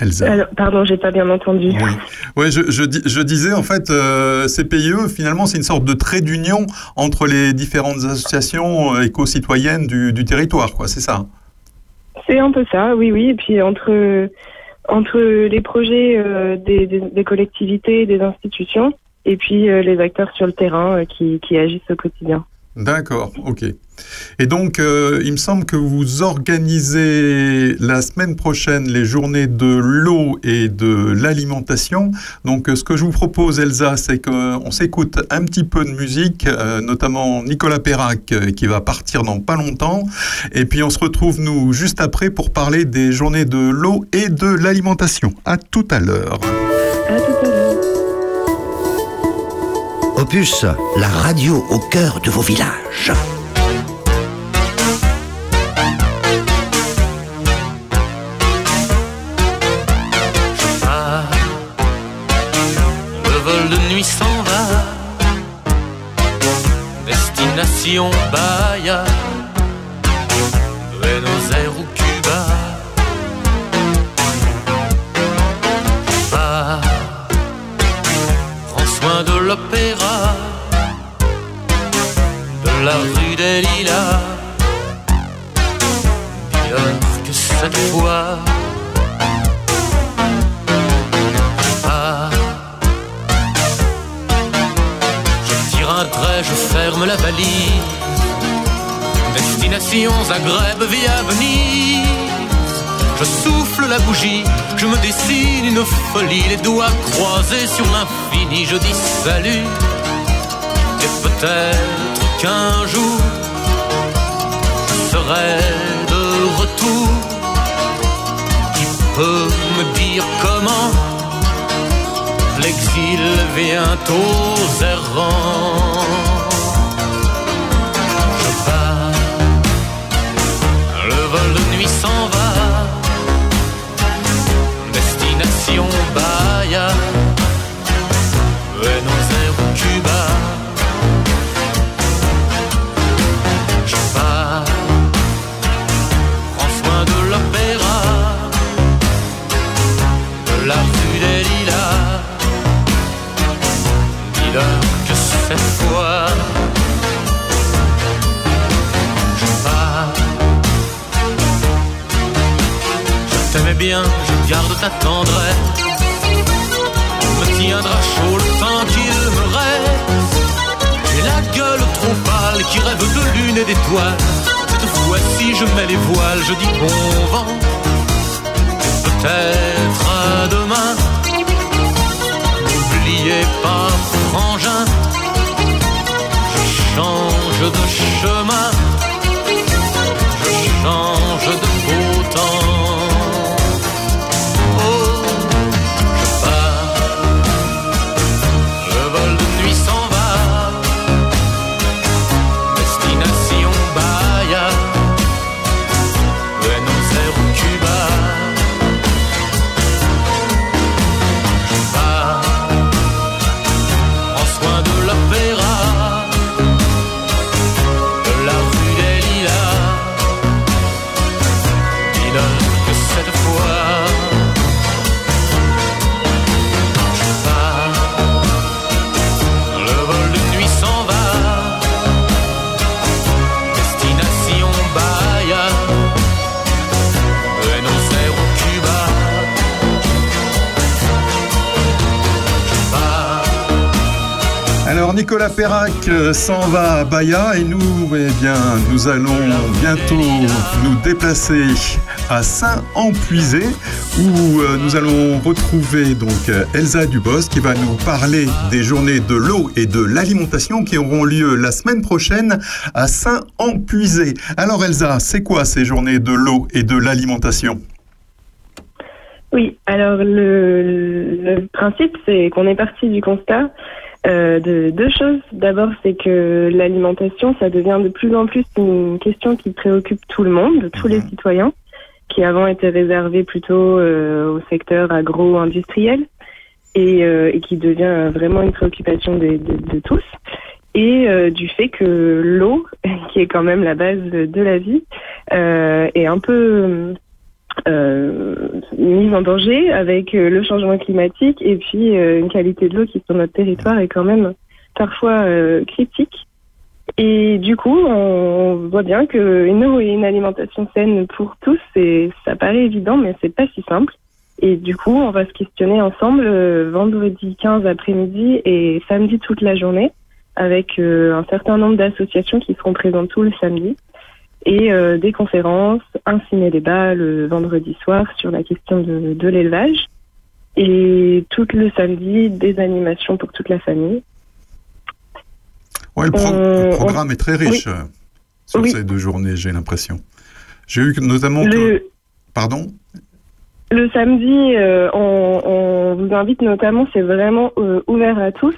Elsa. Alors, pardon, j'ai pas bien entendu. Oui, je, je, dis- je disais en fait, euh, CPIE, finalement, c'est une sorte de trait d'union entre les différentes associations euh, éco-citoyennes du, du territoire, quoi, c'est ça? C'est un peu ça, oui, oui. Et puis entre entre les projets euh, des, des, des collectivités, des institutions, et puis euh, les acteurs sur le terrain euh, qui, qui agissent au quotidien. D'accord, ok. Et donc, euh, il me semble que vous organisez la semaine prochaine les journées de l'eau et de l'alimentation. Donc, euh, ce que je vous propose, Elsa, c'est qu'on s'écoute un petit peu de musique, euh, notamment Nicolas Perrac, euh, qui va partir dans pas longtemps. Et puis, on se retrouve, nous, juste après, pour parler des journées de l'eau et de l'alimentation. À tout à l'heure. Opus, la radio au cœur de vos villages. Ah, le vol de nuit s'en va. Destination Bahia, Ah. Je tire un trait, je ferme la valise. Destination Zagreb via Venise. Je souffle la bougie, je me dessine une folie, les doigts croisés sur l'infini. Je dis salut, et peut-être qu'un jour je serai de retour. Me dire comment l'exil vient aux errants. Je pars, le vol de nuit s'en va. Perrac euh, s'en va à Bahia et nous, eh bien, nous allons bientôt nous déplacer à Saint-Empuisé où euh, nous allons retrouver donc euh, Elsa Dubos qui va nous parler des journées de l'eau et de l'alimentation qui auront lieu la semaine prochaine à Saint-Empuisé. Alors Elsa, c'est quoi ces journées de l'eau et de l'alimentation? Oui, alors le, le principe, c'est qu'on est parti du constat euh, de deux choses. D'abord, c'est que l'alimentation, ça devient de plus en plus une question qui préoccupe tout le monde, tous les citoyens, qui avant était réservée plutôt euh, au secteur agro-industriel et, euh, et qui devient vraiment une préoccupation de, de- de tous. Et du fait que l'eau, qui est quand même la base de, la vie, est un peu mise en danger avec euh, le changement climatique et puis euh, une qualité de l'eau qui sur notre territoire est quand même parfois euh, critique. Et du coup, on voit bien qu'une eau et une alimentation saine pour tous, c'est, ça paraît évident, mais c'est pas si simple. Et du coup, on va se questionner ensemble euh, vendredi 15 après-midi et samedi toute la journée avec euh, un certain nombre d'associations qui seront présentes tout le samedi et euh, des conférences, un ciné-débat le vendredi soir sur la question de, de l'élevage et tout le samedi des animations pour toute la famille. Ouais, le, pro- Euh, le programme est très riche oui. euh, sur Oui. ces deux journées, j'ai l'impression. J'ai eu notamment que... Pardon? Le samedi, euh, on, on vous invite notamment, c'est vraiment euh, ouvert à tous.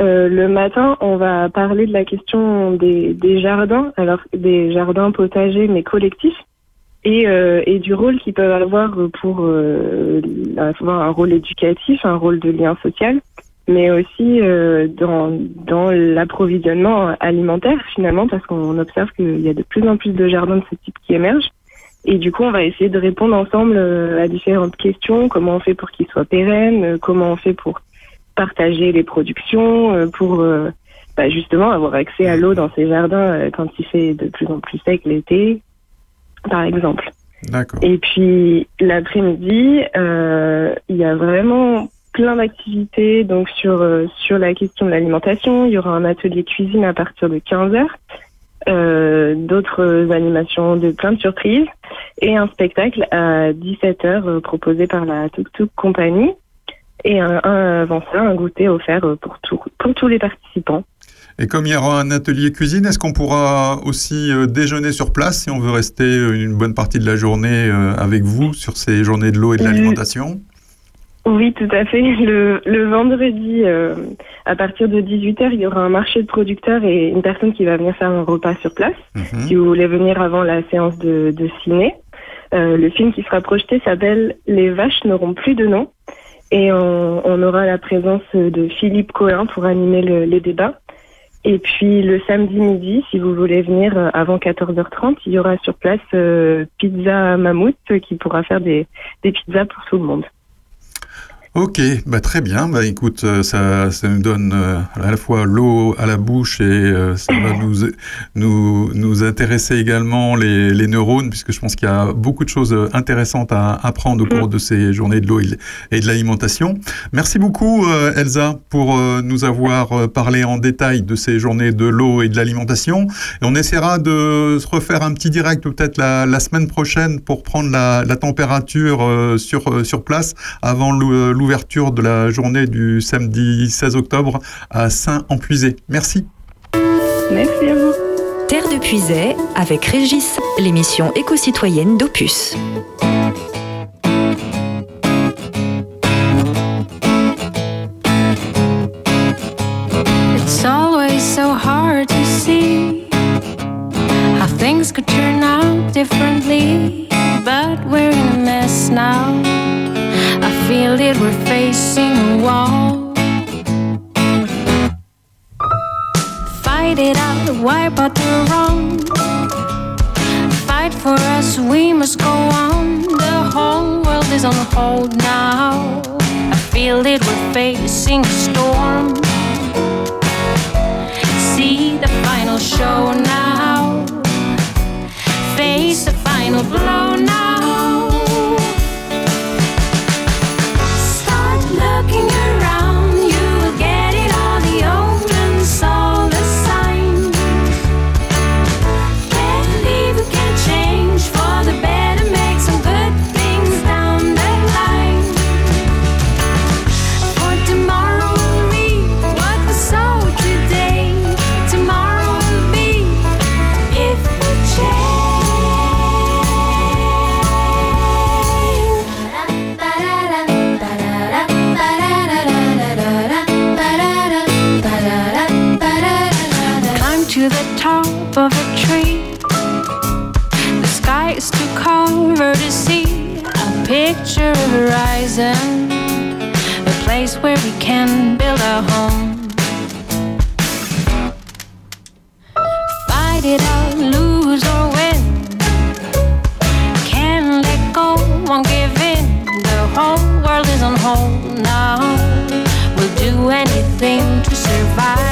Euh, le matin, on va parler de la question des, des jardins, alors des jardins potagers mais collectifs, et, euh, et du rôle qu'ils peuvent avoir pour euh, avoir un rôle éducatif, un rôle de lien social, mais aussi euh, dans, dans l'approvisionnement alimentaire finalement, parce qu'on observe qu'il y a de plus en plus de jardins de ce type qui émergent. Et du coup, on va essayer de répondre ensemble euh, à différentes questions. Comment on fait pour qu'ils soient pérennes euh, Comment on fait pour partager les productions euh, Pour bah, justement avoir accès à l'eau dans ces jardins quand il fait de plus en plus sec l'été, par exemple. D'accord. Et puis l'après-midi, euh, il y a vraiment plein d'activités donc sur euh, sur la question de l'alimentation. Il y aura un atelier cuisine à partir de 15 heures, euh, d'autres animations de plein de surprises. Et un spectacle à 17 heures euh, proposé par la Tuk Tuk Compagnie et un, un- avant ça un goûter offert euh, pour tout, pour tous les participants. Et comme il y aura un atelier cuisine, est-ce qu'on pourra aussi déjeuner sur place si on veut rester une bonne partie de la journée avec vous sur ces journées de l'eau et de l'alimentation? Oui, tout à fait. Le, le vendredi, euh, à partir de 18h, il y aura un marché de producteurs et une personne qui va venir faire un repas sur place. Si vous voulez venir avant la séance de, de ciné. Euh, le film qui sera projeté s'appelle Les vaches n'auront plus de nom. Et on, on aura la présence de Philippe Cohen pour animer le- les débats. Et puis le samedi midi, si vous voulez venir euh, avant 14h30, il y aura sur place euh, Pizza Mammouth qui pourra faire des, des pizzas pour tout le monde. Ok, bah très bien. Bah écoute, euh, ça, ça nous donne euh, à la fois l'eau à la bouche et euh, ça va nous, nous, nous intéresser également les, les neurones, puisque je pense qu'il y a beaucoup de choses intéressantes à apprendre au cours de ces journées de l'eau et de- l'alimentation. Merci beaucoup Elsa pour nous avoir parlé en détail de ces journées de l'eau et de l'alimentation. Et on essaiera de se refaire un petit direct peut-être la, la semaine prochaine pour prendre la, la température sur, sur place avant l'ou- l'ouverture de la journée du samedi 16 octobre à Saint-Empuisé. Merci. Merci à vous. Terre de Puisay avec Régis, l'émission éco-citoyenne d'Opus. It's always so hard to see how things could turn out differently, but we're in a mess now. Feel it, we're facing a wall. Fight it out, wipe out the wrong. Fight for us, we must go on. The whole world is on hold now. I feel it, we're facing a storm see the final show now. Face the final blow now. horizon, a place where we can build our home. Fight it out, lose or win. Can't let go, won't give in. The whole world is on hold now. We'll do anything to survive.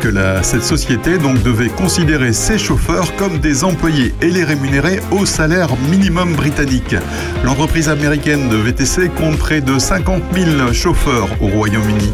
Que cette société devait considérer ses chauffeurs comme des employés et les rémunérer au salaire minimum britannique. L'entreprise américaine de VTC compte près de 50 000 chauffeurs au Royaume-Uni.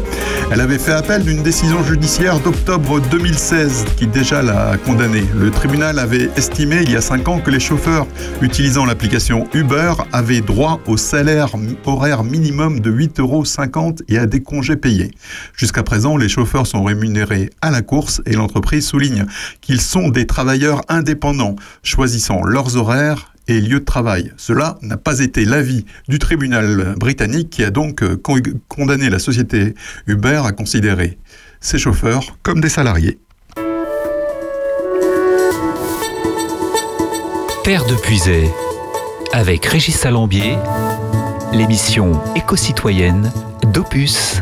Elle avait fait appel d'une décision judiciaire d'octobre 2016 qui déjà l'a condamnée. Le tribunal avait estimé il y a 5 ans que les chauffeurs utilisant l'application Uber avaient droit au salaire horaire minimum de 8,50 euros et à des congés payés. Jusqu'à présent, les chauffeurs sont rémunérés à la course et l'entreprise souligne qu'ils sont des travailleurs indépendants, choisissant leurs horaires et lieux de travail. Cela n'a pas été l'avis du tribunal britannique qui a donc euh, con- condamné la société Uber à considérer ses chauffeurs comme des salariés. Terre de Puisay, avec Régis Salambier, l'émission éco-citoyenne d'Opus.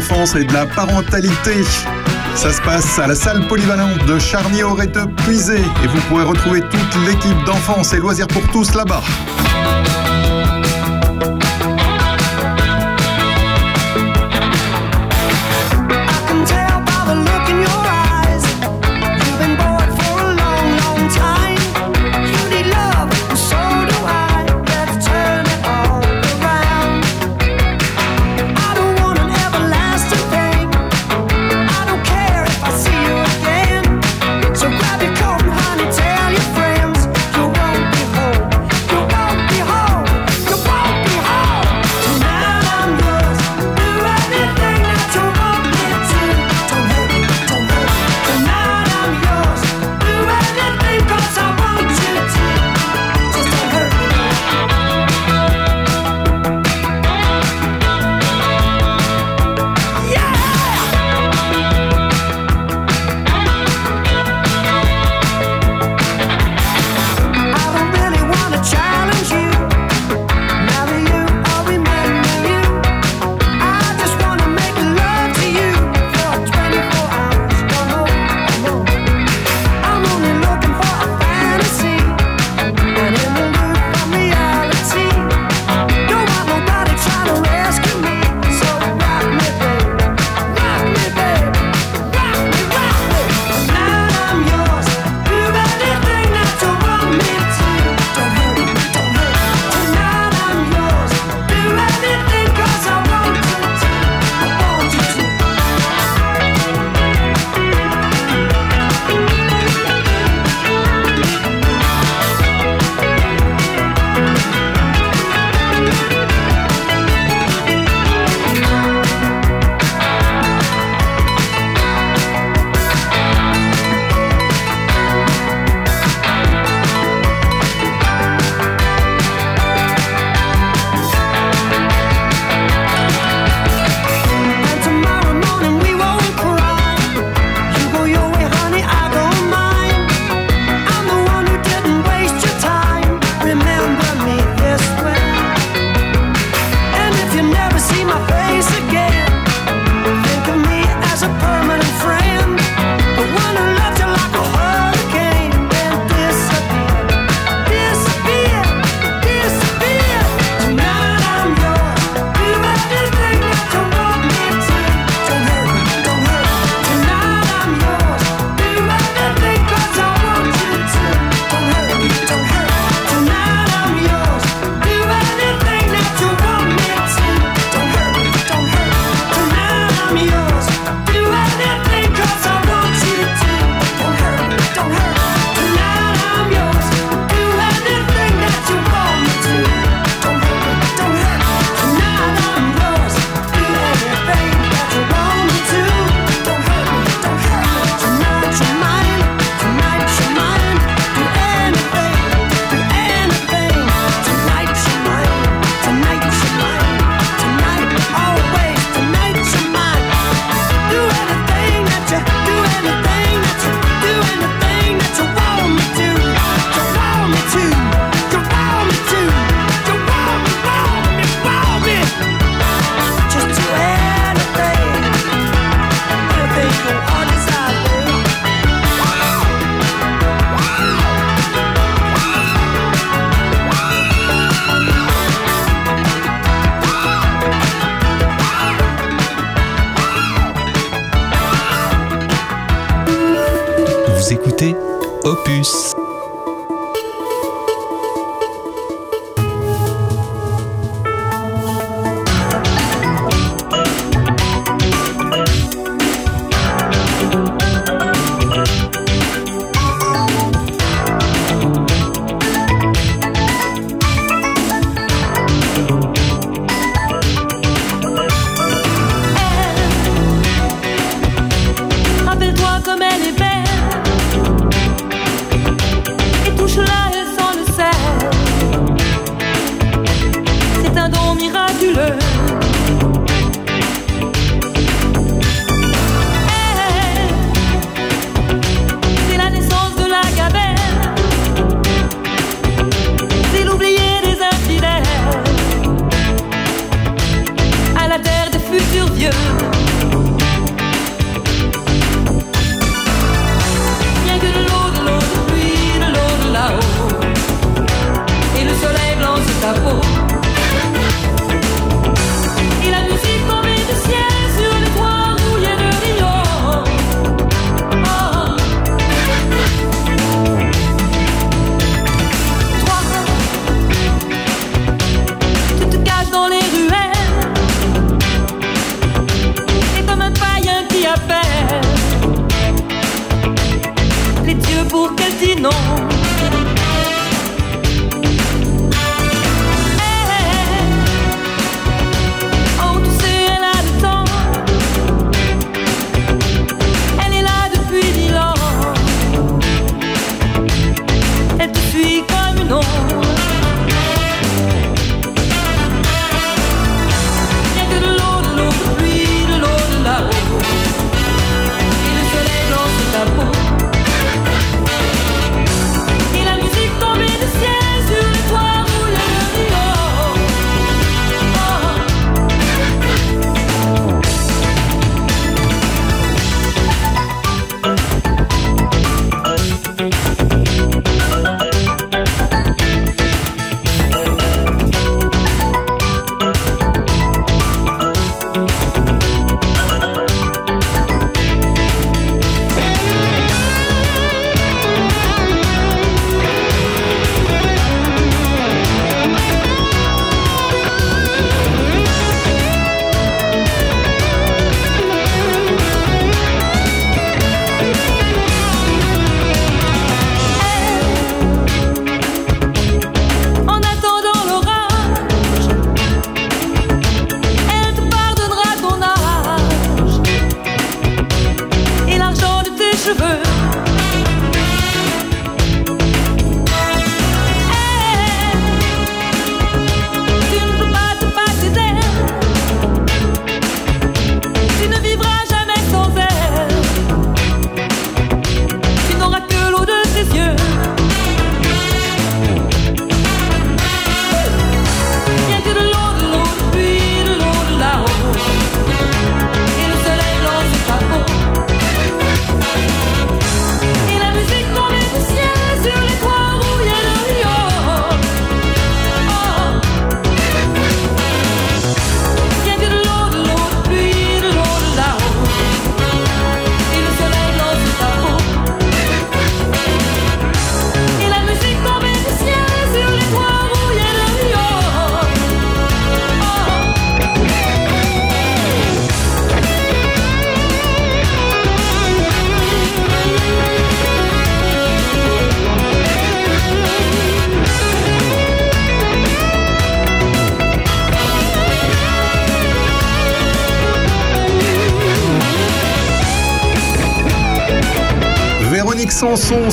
l'enfance et de la parentalité. Ça se passe à la salle polyvalente de charnier aureteux puisé et vous pourrez retrouver toute l'équipe d'enfance et loisirs pour tous là-bas.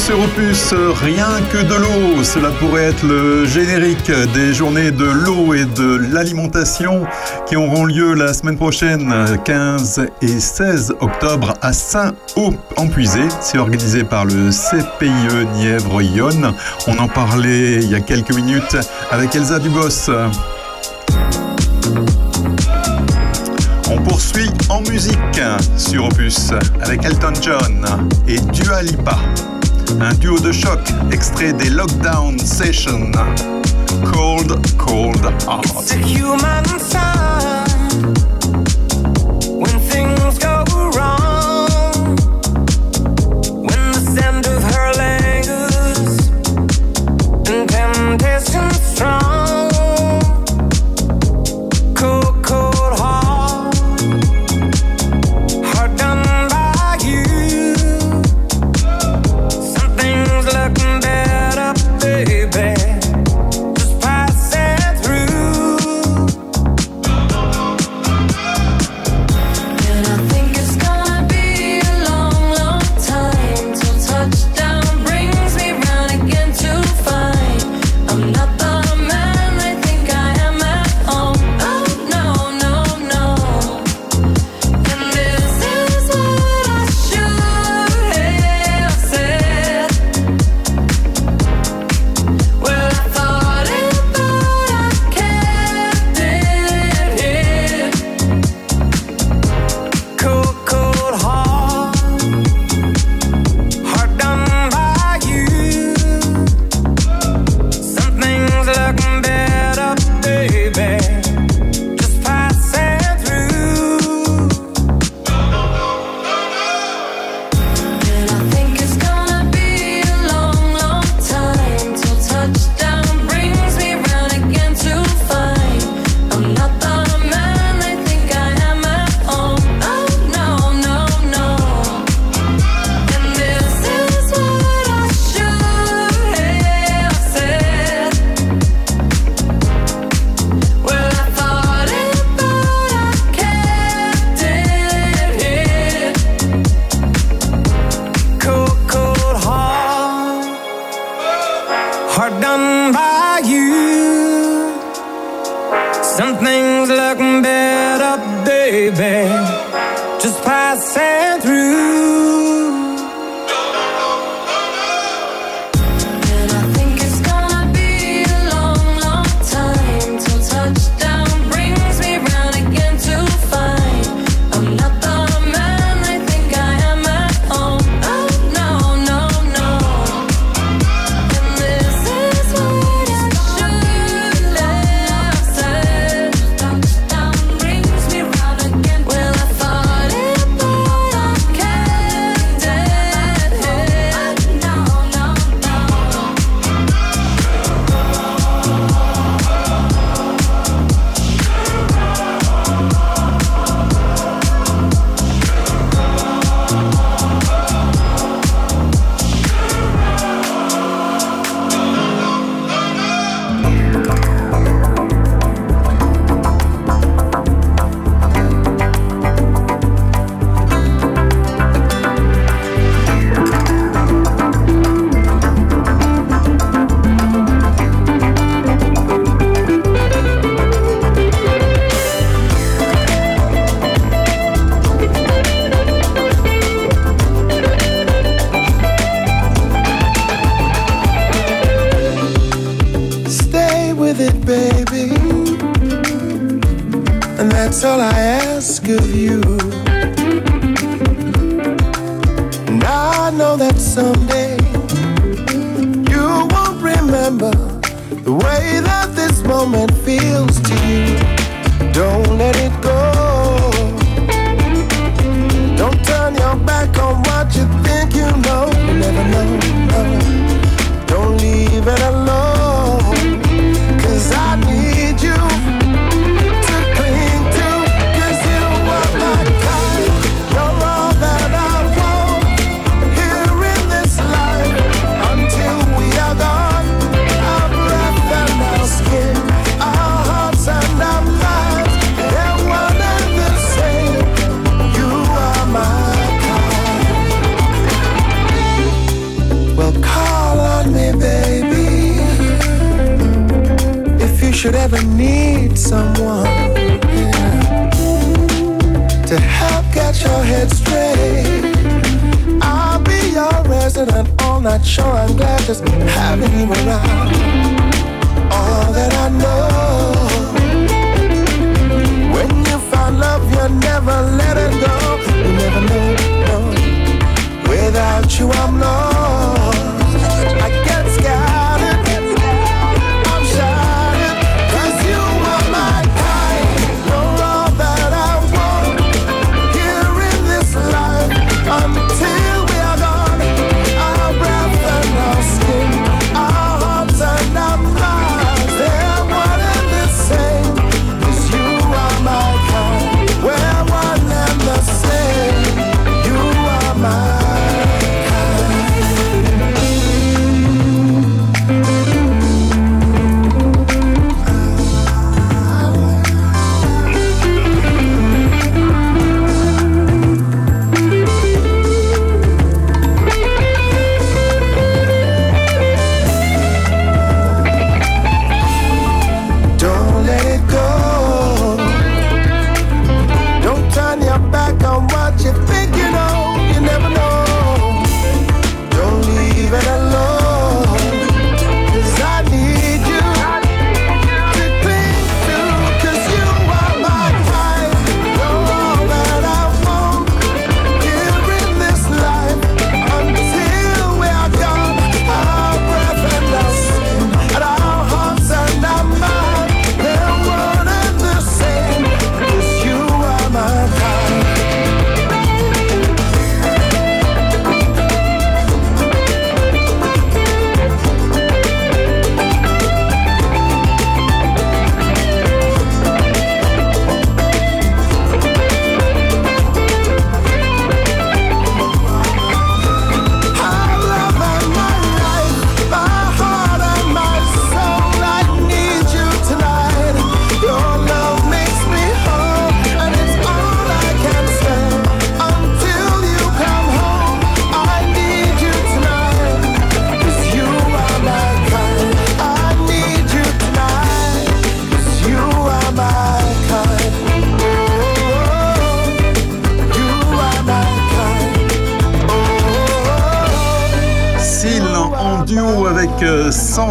sur Opus, rien que de l'eau. Cela pourrait être le générique des journées de l'eau et de l'alimentation qui auront lieu la semaine prochaine, 15 et 16 octobre à Saint-Haut-Empuisé. C'est organisé par le CPIE Nièvre-Yonne. On en parlait il y a quelques minutes avec Elsa Dubos. On poursuit en musique sur Opus avec Elton John et Dualipa un duo de choc extrait des Lockdown Sessions. Cold, cold heart.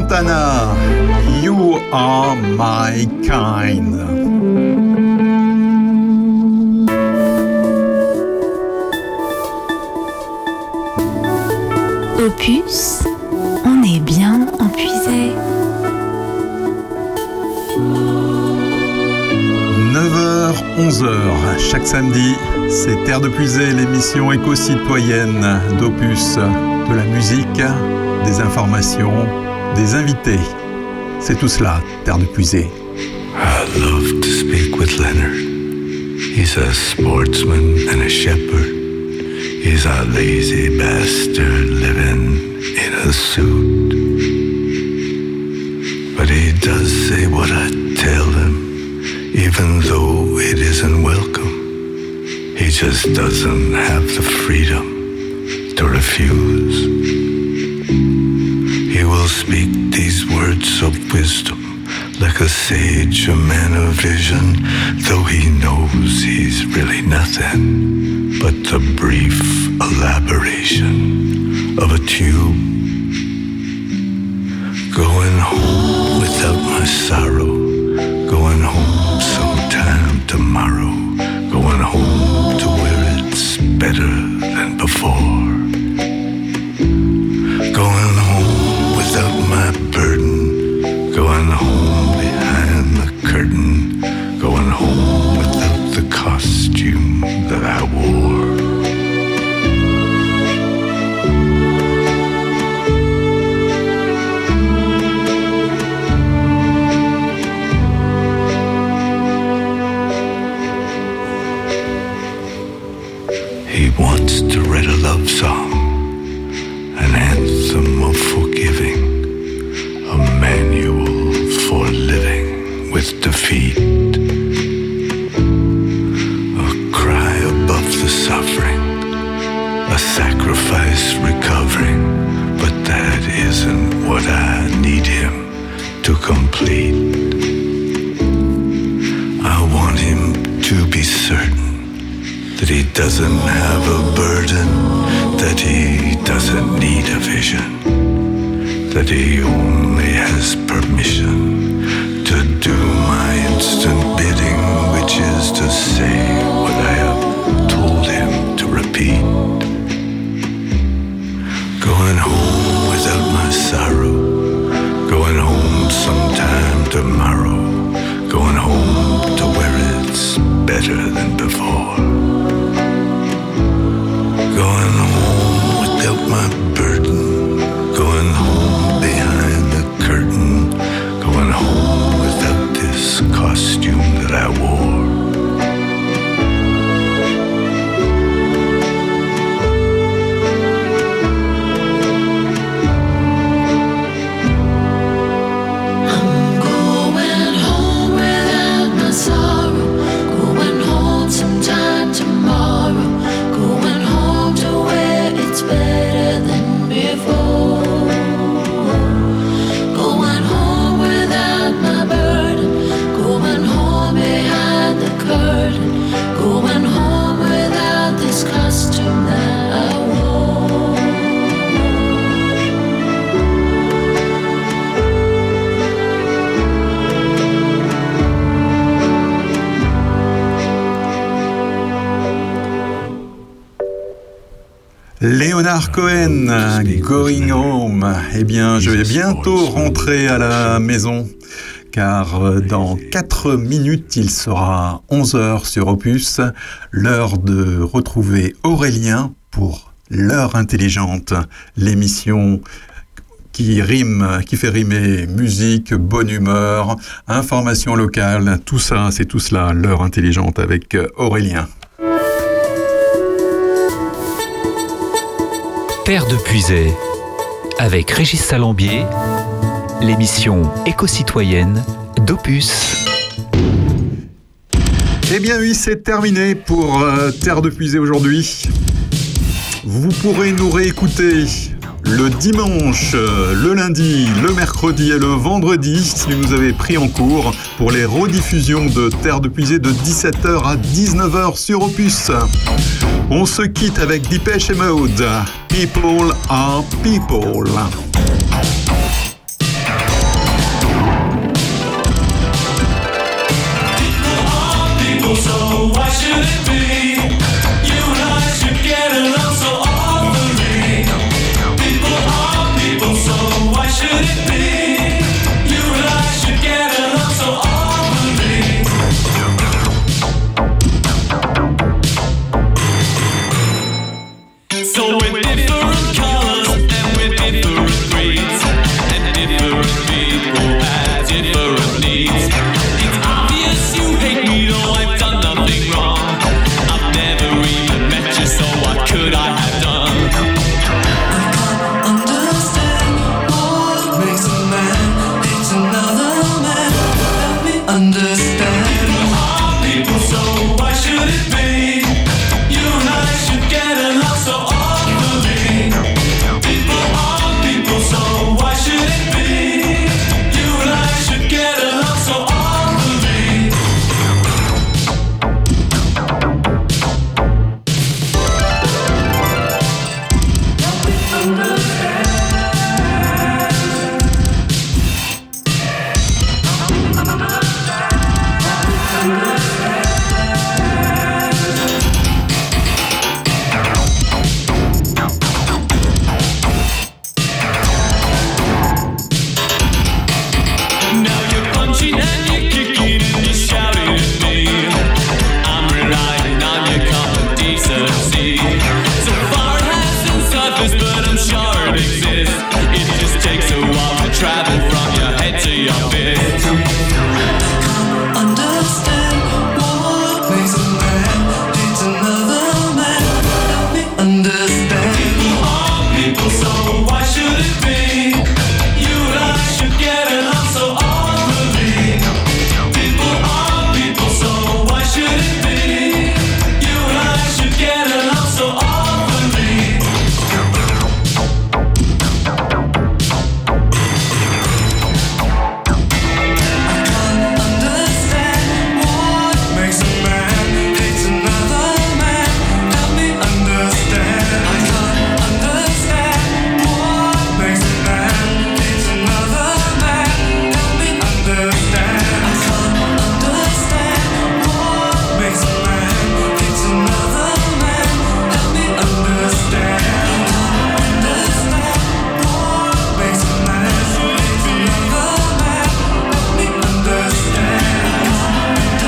Santana. You are my kind. Opus, on est bien empuisé. 9h, 11h, chaque samedi, c'est Terre de Puisée, l'émission éco-citoyenne d'Opus, de la musique, des informations, des invités. C'est tout cela, Terre de Puisée. I love to speak with Leonard. He's a sportsman and a shepherd. He's a lazy bastard living in a suit. But he does say what I tell him, even though it isn't welcome. He just doesn't have the freedom to refuse. Will speak these words of wisdom like a sage, a man of vision, though he knows he's really nothing but the brief elaboration of a tube. Going home without my sorrow, going home sometime tomorrow, going home to where it's better than before. Going without my burden, going home behind the curtain, going home without the costume that I wore. Going Home. Eh bien, je vais bientôt rentrer à la maison, car euh, dans 4 minutes, il sera 11h sur Opus, l'heure de retrouver Aurélien pour L'heure intelligente, l'émission qui rime, qui fait rimer musique, bonne humeur, information locale, tout ça, c'est tout cela, l'heure intelligente avec euh, Aurélien. Terre de Puisée, avec Régis Salambier, l'émission éco-citoyenne d'Opus. Eh bien oui, c'est terminé pour euh, Terre de Puisée aujourd'hui. Vous pourrez nous réécouter le dimanche, le lundi, le mercredi et le vendredi si vous avez pris en cours pour les rediffusions de Terre de Puisée de 17h à 19h sur Opus. On se quitte avec Dépêche et Mode. People are people.